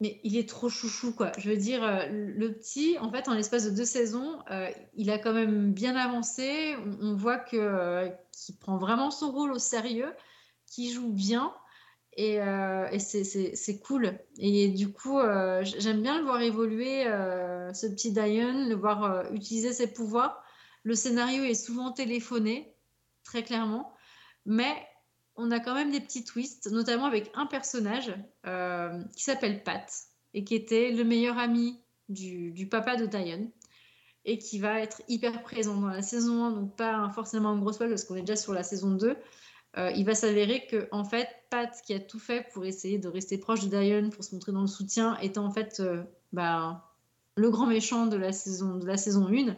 Mais il est trop chouchou, quoi. Je veux dire, euh, le petit, en fait, en l'espace de deux saisons, euh, il a quand même bien avancé. On, voit que, euh, qu'il prend vraiment son rôle au sérieux, qu'il joue bien. Et, et c'est, cool. Et du coup, j'aime bien le voir évoluer, ce petit Diane, le voir utiliser ses pouvoirs. Le scénario est souvent téléphoné, très clairement. Mais on a quand même des petits twists, notamment avec un personnage euh, qui s'appelle Pat et qui était le meilleur ami du, papa de Diane et qui va être hyper présent dans la saison 1, donc pas forcément un gros spoil parce qu'on est déjà sur la saison 2. Euh, il va s'avérer que en fait Pat qui a tout fait pour essayer de rester proche de Diane pour se montrer dans le soutien étant en fait euh, bah, le grand méchant de la saison de la saison 1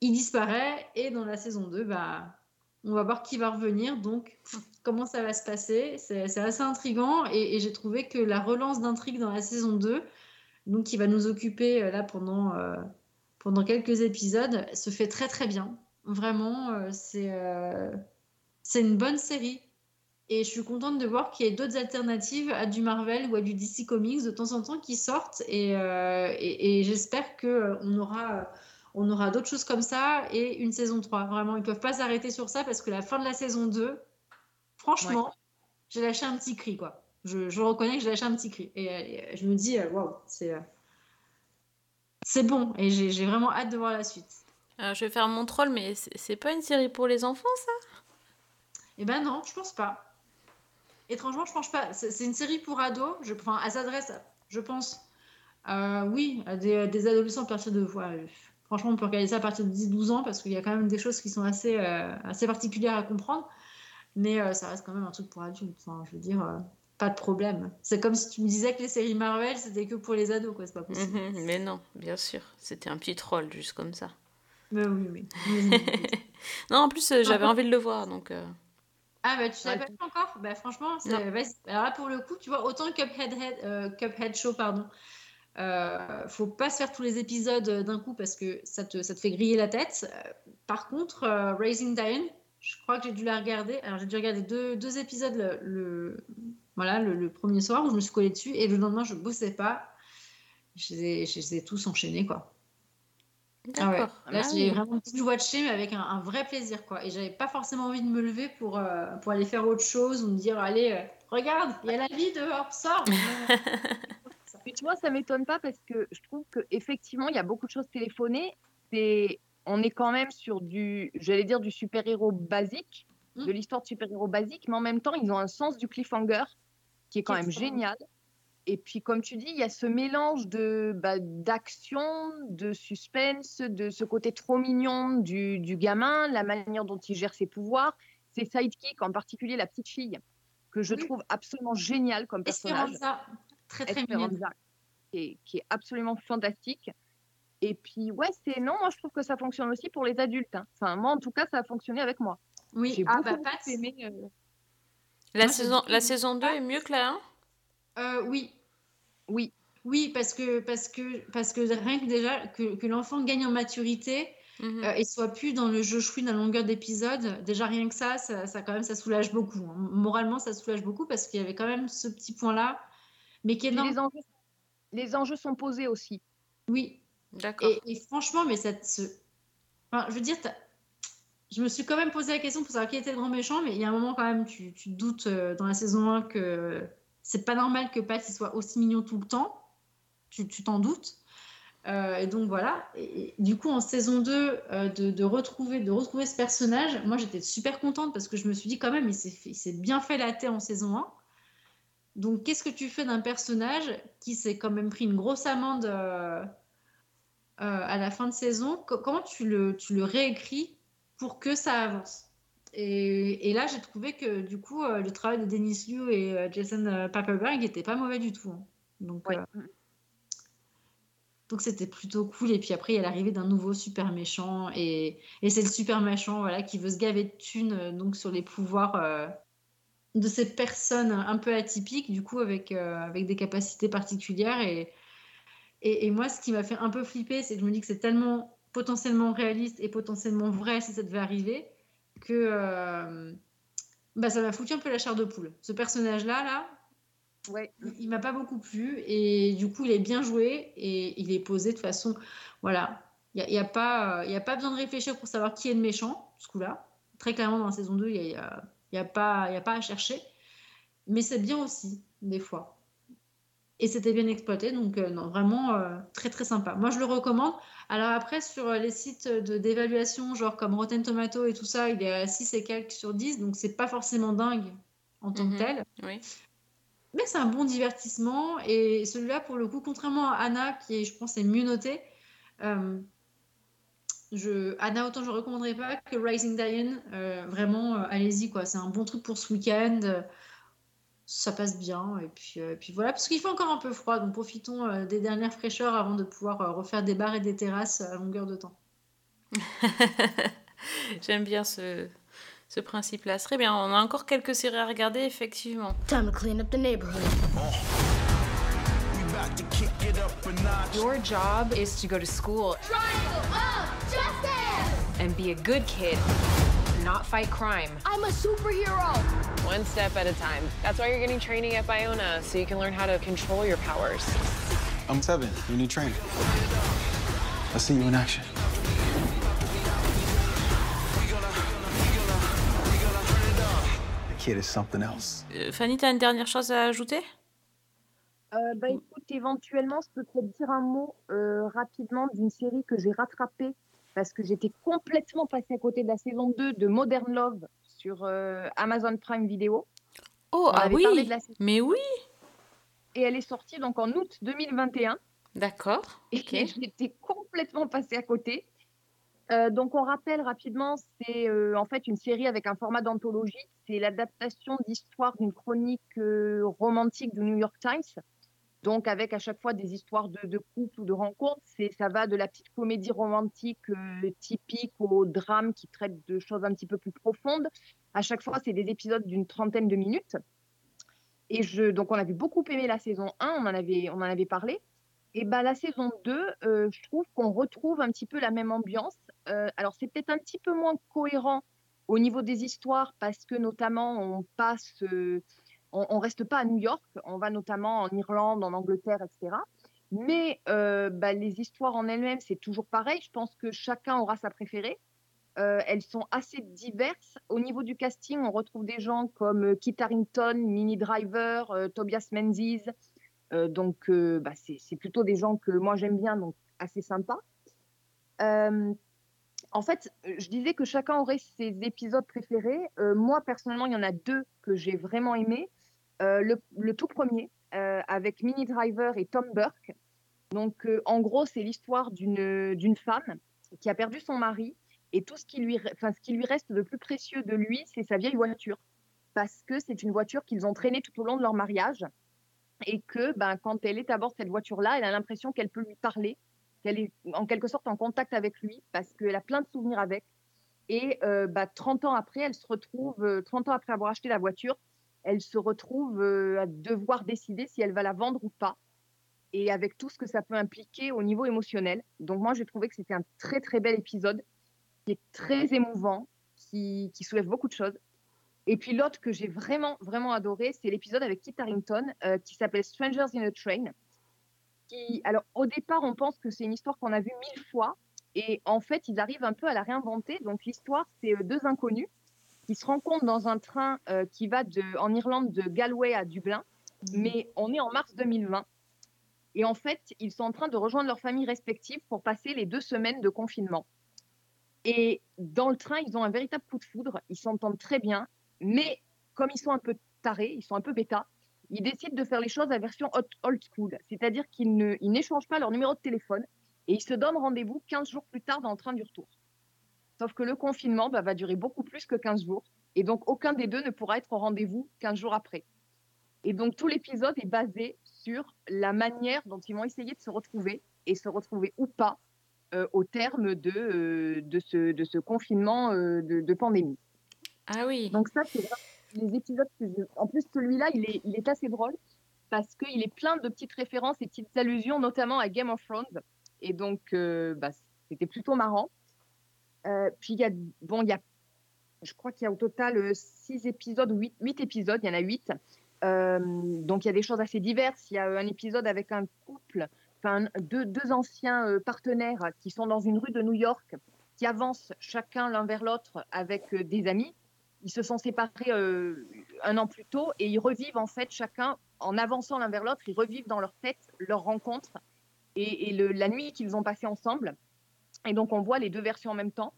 il disparaît et dans la saison 2 bah on va voir qui va revenir, donc comment ça va se passer. C'est assez intriguant et, j'ai trouvé que la relance d'intrigue dans la saison 2, donc qui va nous occuper euh, là pendant, euh, pendant quelques épisodes, se fait très très bien. Vraiment, euh, c'est euh, c'est une bonne série. Et je suis contente de voir qu'il y ait d'autres alternatives à du Marvel ou à du DC Comics de temps en temps qui sortent. Et, j'espère qu'on aura, on aura d'autres choses comme ça et une saison 3. Vraiment, ils ne peuvent pas s'arrêter sur ça parce que la fin de la saison 2, franchement, j'ai lâché un petit cri. quoi. Je, je reconnais que j'ai lâché un petit cri. Et, et je me dis, euh, waouh, c'est. euh, c'est bon, et j'ai j'ai vraiment hâte de voir la suite. Euh, je vais faire mon troll, mais c'est c'est pas une série pour les enfants, ça? Eh ben non, je pense pas. Étrangement, je pense pas. C'est c'est une série pour ados. Je, enfin, elle s'adresse, je pense, euh, oui, à des, adolescents à partir de. ouais, euh, franchement, on peut regarder ça à partir de 10-12 ans parce qu'il y a quand même des choses qui sont assez, euh, assez particulières à comprendre. Mais euh, ça reste quand même un truc pour adultes. Enfin, je veux dire, euh, pas de problème. C'est comme si tu me disais que les séries Marvel, c'était que pour les ados, quoi. C'est pas possible. Mhm, Mais non, bien sûr. C'était un petit troll, juste comme ça. Mais oui, oui. non, en plus, euh, j'avais envie de le voir, donc... euh, Ah bah tu savais pas fait encore? Bah franchement, c'est- alors là pour le coup, tu vois, autant Cuphead, Head- euh, Cuphead Show, pardon, euh, faut pas se faire tous les épisodes euh, d'un coup parce que ça te, ça te fait griller la tête. Euh, Par contre, euh, Raising Diane, je crois que j'ai dû la regarder. Alors j'ai dû regarder deux, deux épisodes le, le- voilà, le, le premier soir où je me suis collée dessus et le lendemain je bossais pas. Je les ai, je les ai tous enchaînés quoi. Ah ouais. D'accord. Là, Ah j'ai oui. vraiment tout watché, mais avec un, un vrai plaisir, quoi. Et j'avais pas forcément envie de me lever pour, euh, pour aller faire autre chose ou me dire, allez, regarde, il y a la vie dehors, sors. Mais tu vois, ça m'étonne pas parce que je trouve qu'effectivement, il y a beaucoup de choses téléphonées. C'est... On est quand même sur du, j'allais dire, du super-héros basique, Mm. de l'histoire de super-héros basique, mais en même temps, ils ont un sens du cliffhanger qui est quand même génial. Et puis, comme tu dis, il y a ce mélange de, bah, d'action, de suspense, de ce côté trop mignon du, du gamin, la manière dont il gère ses pouvoirs, ses sidekicks, en particulier la petite fille, que je Oui. trouve absolument géniale comme personnage. Esperanza, très très. Esperanza, qui est, qui est absolument fantastique. Et puis, ouais, c'est non, moi je trouve que ça fonctionne aussi pour les adultes. hein. Enfin, moi en tout cas, ça a fonctionné avec moi. Oui, J'ai ah beaucoup, bah, beaucoup Pat. aimé. euh, La, Moi, saison, la saison 2 est mieux que la 1 Euh, oui. Oui. Oui, parce que, parce que, parce que rien que déjà, que, que l'enfant gagne en maturité Mhm. euh, et soit plus dans le jeu chouine à longueur d'épisode, déjà rien que ça, ça, ça, quand même, ça soulage beaucoup. hein. Moralement, ça soulage beaucoup parce qu'il y avait quand même ce petit point-là, mais qui est les, enjeux, les enjeux sont posés aussi. Oui. D'accord. Et, et franchement, mais ça te se... Enfin, je veux dire, je me suis quand même posé la question pour savoir qui était le grand méchant, mais il y a un moment quand même, tu, tu te doutes euh, dans la saison 1 que c'est pas normal que Pat il soit aussi mignon tout le temps. Tu tu t'en doutes. Euh, et donc voilà. Et, et du coup, en saison 2, euh, de, de retrouver, de retrouver ce personnage, moi j'étais super contente parce que je me suis dit quand même, il s'est fait- il s'est bien fait la tête en saison 1. Donc, qu'est-ce que tu fais d'un personnage qui s'est quand même pris une grosse amende euh, euh, à la fin de saison? Co- Comment tu le, tu le réécris pour que ça avance? Et, et là, j'ai trouvé que du coup, euh, le travail de Denis Liu et Jason Paperberg n'était pas mauvais du tout. hein. Donc, Ouais. euh, donc c'était plutôt cool. Et puis après, il y a l'arrivée d'un nouveau super méchant. Et, et c'est le super méchant voilà, qui veut se gaver de thunes donc, sur les pouvoirs de ces personnes un peu atypiques, du coup, avec, euh, avec des capacités particulières. Et, et, et moi, ce qui m'a fait un peu flipper, c'est que je me dis que c'est tellement potentiellement réaliste et potentiellement vrai si ça devait arriver que euh, bah, ça m'a foutu un peu la chair de poule. Ce personnage-là, là, Ouais. il, il m'a pas beaucoup plu et du coup il est bien joué et il est posé de façon voilà il n'y a, y a, pas, euh, y a pas besoin de réfléchir pour savoir qui est le méchant ce coup-là très clairement dans la saison 2 il n'y a, il y a, il y a, pas- y a pas à chercher mais c'est bien aussi des fois et c'était bien exploité donc euh, non vraiment euh, très très sympa moi je le recommande alors après sur euh, les sites d'évaluation genre comme Rotten Tomato et tout ça il est à 6 et quelques sur 10 donc c'est pas forcément dingue en tant Mhm. que tel Oui. mais c'est un bon divertissement. Et celui-là, pour le coup, contrairement à Anna, qui est, je pense, est mieux noté, euh, je, Anna, autant je ne recommanderais pas que Rising Diane. euh, vraiment, euh, allez-y, quoi. C'est un bon truc pour ce week-end. euh, ça passe bien. Et puis, euh, puis voilà, parce qu'il fait encore un peu froid. Donc profitons euh, des dernières fraîcheurs avant de pouvoir euh, refaire des bars et des terrasses à longueur de temps. J'aime bien ce, ce principe-là. Très bien, on a encore quelques séries à regarder, effectivement. Time to clean up the neighborhood. Your job is to go to school Triangle! And be a good kid, not fight crime. I'm a superhero! One step at a time. That's why you're getting training at Biona, so you can learn how to control your powers. I'm Tevin, your new trainer. Let's see you in action. The kid is something else. Euh, Fanny, t'as une dernière chose à ajouter? Euh, bah écoute, éventuellement, je peux peut-être dire un mot euh, rapidement d'une série que j'ai rattrapée parce que j'étais complètement passée à côté de la saison 2 de Modern Love sur euh, Amazon Prime Video. Oh, On ah oui parlé de la saison Mais oui Et elle est sortie donc en août 2021. D'accord. Et j'étais complètement passée à côté. Euh, donc, on rappelle rapidement, c'est euh, en fait une série avec un format d'anthologie. C'est l'adaptation d'histoires d'une chronique romantique du New York Times. Donc, avec à chaque fois des histoires de, de couple ou de rencontres. Ça va de la petite comédie romantique euh, typique au drame qui traite de choses un petit peu plus profondes. À chaque fois, c'est des épisodes d'une trentaine de minutes. Et donc, on avait beaucoup aimé la saison 1, on en avait, on en avait parlé. Et ben, la saison 2, euh, je trouve qu'on retrouve un petit peu la même ambiance. Euh, alors, c'est peut-être un petit peu moins cohérent au niveau des histoires parce que, notamment, on passe, on, on reste pas à New York, on va notamment en Irlande, en Angleterre, etc. Mais euh, bah, les histoires en elles-mêmes, c'est toujours pareil. Je pense que chacun aura sa préférée. Euh, elles sont assez diverses. Au niveau du casting, on retrouve des gens comme euh, Kit Harington, Mini Driver, Tobias Menzies. Donc, bah, c'est plutôt des gens que moi j'aime bien, donc assez sympa. En fait, je disais que chacun aurait ses épisodes préférés. Moi, personnellement, il y en a deux que j'ai vraiment aimés. Euh, le, tout premier, euh, avec Mini Driver et Tom Burke. Donc, euh, en gros, c'est l'histoire d'une femme qui a perdu son mari et tout ce qui lui, enfin, ce qui lui reste de plus précieux de lui, c'est sa vieille voiture. Parce que c'est une voiture qu'ils ont traînée tout au long de leur mariage et que ben, quand elle est à bord de cette voiture-là, elle a l'impression qu'elle peut lui parler, qu'elle est en quelque sorte en contact avec lui parce qu'elle a plein de souvenirs avec. Et bah, 30 ans après, elle se retrouve, euh, 30 ans après avoir acheté la voiture, elle se retrouve euh, à devoir décider si elle va la vendre ou pas. Et avec tout ce que ça peut impliquer au niveau émotionnel. Donc moi, j'ai trouvé que c'était un très très bel épisode qui est très émouvant, qui, soulève beaucoup de choses. Et puis l'autre que j'ai vraiment vraiment adoré, c'est l'épisode avec Kit Harington euh, qui s'appelle Strangers in a Train. Alors au départ, on pense que c'est une histoire qu'on a vue mille fois, et en fait, ils arrivent un peu à la réinventer. Donc l'histoire, c'est euh, deux inconnus qui se rencontrent dans un train euh, qui va de, en Irlande de Galway à Dublin, mais on est en mars 2020. Et en fait, ils sont en train de rejoindre leurs familles respectives pour passer les deux semaines de confinement. Et dans le train, ils ont un véritable coup de foudre. Ils s'entendent très bien, mais comme ils sont un peu tarés, ils sont un peu bêta, ils décident de faire les choses à version old school. C'est-à-dire qu'ils n'échangent pas leur numéro de téléphone et ils se donnent rendez-vous 15 jours plus tard dans le train du retour. Sauf que le confinement bah, va durer beaucoup plus que 15 jours. Et donc, aucun des deux ne pourra être au rendez-vous 15 jours après. Et donc, tout l'épisode est basé sur la manière dont ils vont essayer de se retrouver et se retrouver ou pas euh, au terme de, euh, de, ce, de ce confinement euh, de, de pandémie. Ah oui. Donc, ça, c'est les épisodes que je... En plus, celui-là, il est, il est assez drôle parce qu'il est plein de petites références et petites allusions, notamment à Game of Thrones. Et donc, bah, c'était plutôt marrant. Euh, puis, il y a, bon, il y a, je crois qu'il y a au total euh, six épisodes ou huit, huit épisodes, il y en a huit. Euh, donc, il y a des choses assez diverses. Il y a un épisode avec un couple, enfin, deux, deux anciens partenaires qui sont dans une rue de New York, qui avancent chacun l'un vers l'autre avec des amis. Ils se sont séparés un an plus tôt et ils revivent en fait chacun, en avançant l'un vers l'autre, ils revivent dans leur tête leur rencontre et, la nuit qu'ils ont passée ensemble. Et donc, on voit les deux versions en même temps.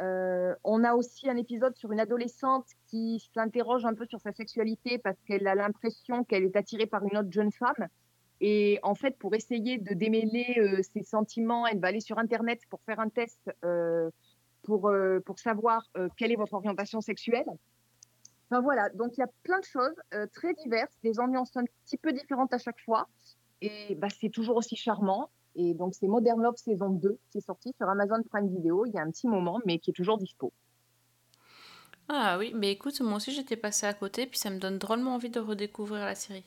Euh, on a aussi un épisode sur une adolescente qui s'interroge un peu sur sa sexualité parce qu'elle a l'impression qu'elle est attirée par une autre jeune femme. Et en fait, pour essayer de démêler euh, ses sentiments, elle va aller sur Internet pour faire un test euh, pour, pour savoir quelle est votre orientation sexuelle. Enfin voilà, donc il y a plein de choses très diverses, des ambiances un petit peu différentes à chaque fois. Et bah, c'est toujours aussi charmant. Et donc, c'est Modern Love saison 2 qui est sorti sur Amazon Prime Video il y a un petit moment, mais qui est toujours dispo. Ah oui, mais écoute, moi aussi j'étais passée à côté, puis ça me donne drôlement envie de redécouvrir la série.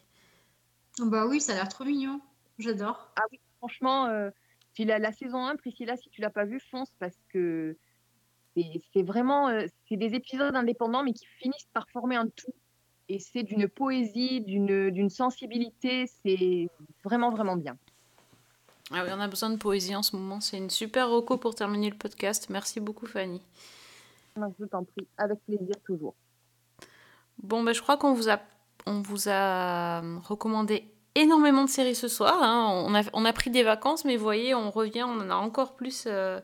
Bah oui, ça a l'air trop mignon. J'adore. Ah oui, franchement, euh, puis la, la saison 1, Priscilla, si tu l'as pas vue, fonce parce que c'est c'est vraiment euh, c'est des épisodes indépendants, mais qui finissent par former un tout. Et c'est d'une poésie, d'une d'une sensibilité, c'est vraiment, vraiment bien. Ah oui, on a besoin de poésie en ce moment, c'est une super reco pour terminer le podcast. Merci beaucoup Fanny. Je t'en prie, avec plaisir toujours. Bon, ben, je crois qu'on vous a, on vous a recommandé énormément de séries ce soir. hein. On, a, on a pris des vacances, mais vous voyez, on revient, on en a encore plus euh,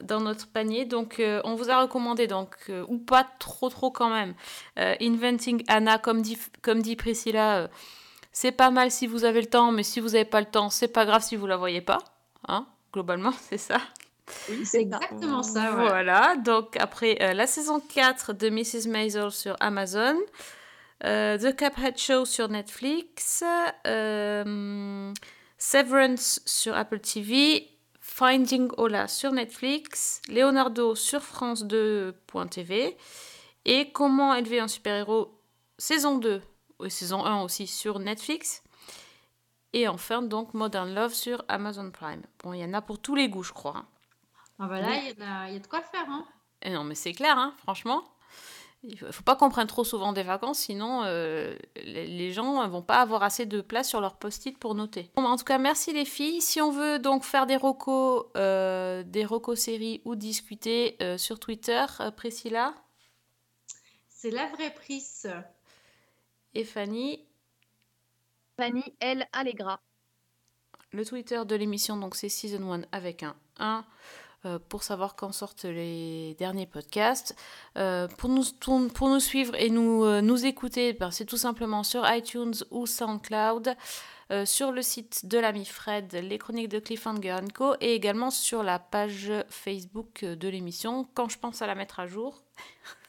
dans notre panier. Donc, euh, on vous a recommandé, donc, euh, ou pas trop, trop quand même, Inventing Anna, comme dit, comme dit Priscilla. C'est pas mal si vous avez le temps, mais si vous n'avez pas le temps, c'est pas grave si vous la voyez pas. Hein Globalement, c'est ça. Oui, c'est exactement ça. ouais. Voilà, donc après euh, la saison 4 de Mrs. Maisel sur Amazon, euh, The Cuphead Show sur Netflix, euh, Severance sur Apple TV, Finding Ola sur Netflix, Leonardo sur France 2.tv et Comment élever un super-héros saison 2 et saison 1 aussi sur Netflix. Et enfin, donc, Modern Love sur Amazon Prime. Bon, il y en a pour tous les goûts, je crois. hein. Ah bah là, il y, a de la- il y a de quoi faire. Hein. Et non, mais c'est clair, hein, franchement. Il faut faut pas qu'on prenne trop souvent des vacances, sinon euh, les gens vont pas avoir assez de place sur leur post-it pour noter. Bon, en tout cas, merci les filles. Si on veut donc faire des recos, euh, des recos séries ou discuter euh, sur Twitter, euh, Priscilla? C'est la vraie prise. Et Fanny, Fanny L. Allegra. le Twitter de l'émission, donc c'est Season 1 avec un 1. euh, pour savoir quand sortent les derniers podcasts. Euh, pour, nous, pour nous suivre et nous, euh, nous écouter, ben, c'est tout simplement sur iTunes ou SoundCloud, sur le site de l'ami Fred, les chroniques de Cliffhanger Co, et également sur la page Facebook de l'émission, quand je pense à la mettre à jour.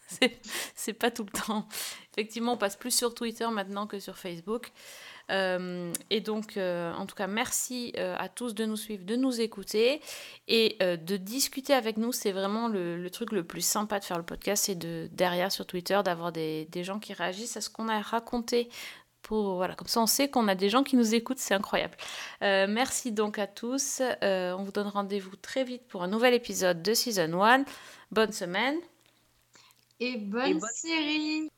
c'est pas tout le temps. Effectivement, on passe plus sur Twitter maintenant que sur Facebook. Euh, et donc, euh, en tout cas, merci euh, à tous de nous suivre, de nous écouter et de discuter avec nous. C'est vraiment le, le truc le plus sympa de faire le podcast, c'est de derrière sur Twitter d'avoir des, des gens qui réagissent à ce qu'on a raconté. Pour, voilà, comme ça, on sait qu'on a des gens qui nous écoutent, c'est incroyable. Merci donc à tous. On vous donne rendez-vous très vite pour un nouvel épisode de Season 1. Bonne semaine. Et bonne, bonne- série.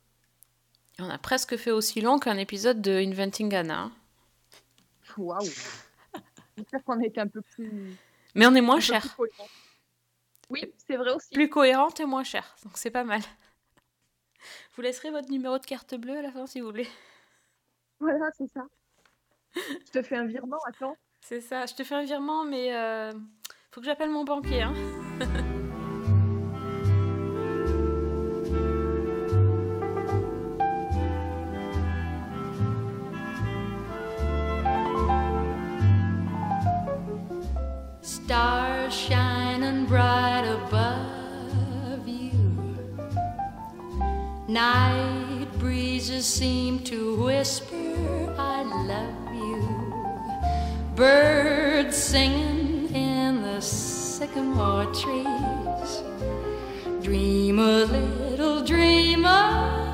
On a presque fait aussi long qu'un épisode de Inventing Anna. hein. Waouh. J'espère qu'on un peu plus. Mais on est moins cher. Oui, c'est vrai aussi. plus cohérente et moins chère. Donc c'est pas mal. Vous laisserez votre numéro de carte bleue à la fin si vous voulez. Voilà, c'est ça. Je te fais un virement, attends. C'est ça. Je te fais un virement, mais euh, faut que j'appelle mon banquier. Hein. Night breezes seem to whisper, I love you. Birds singing in the sycamore trees. Dream a little dream of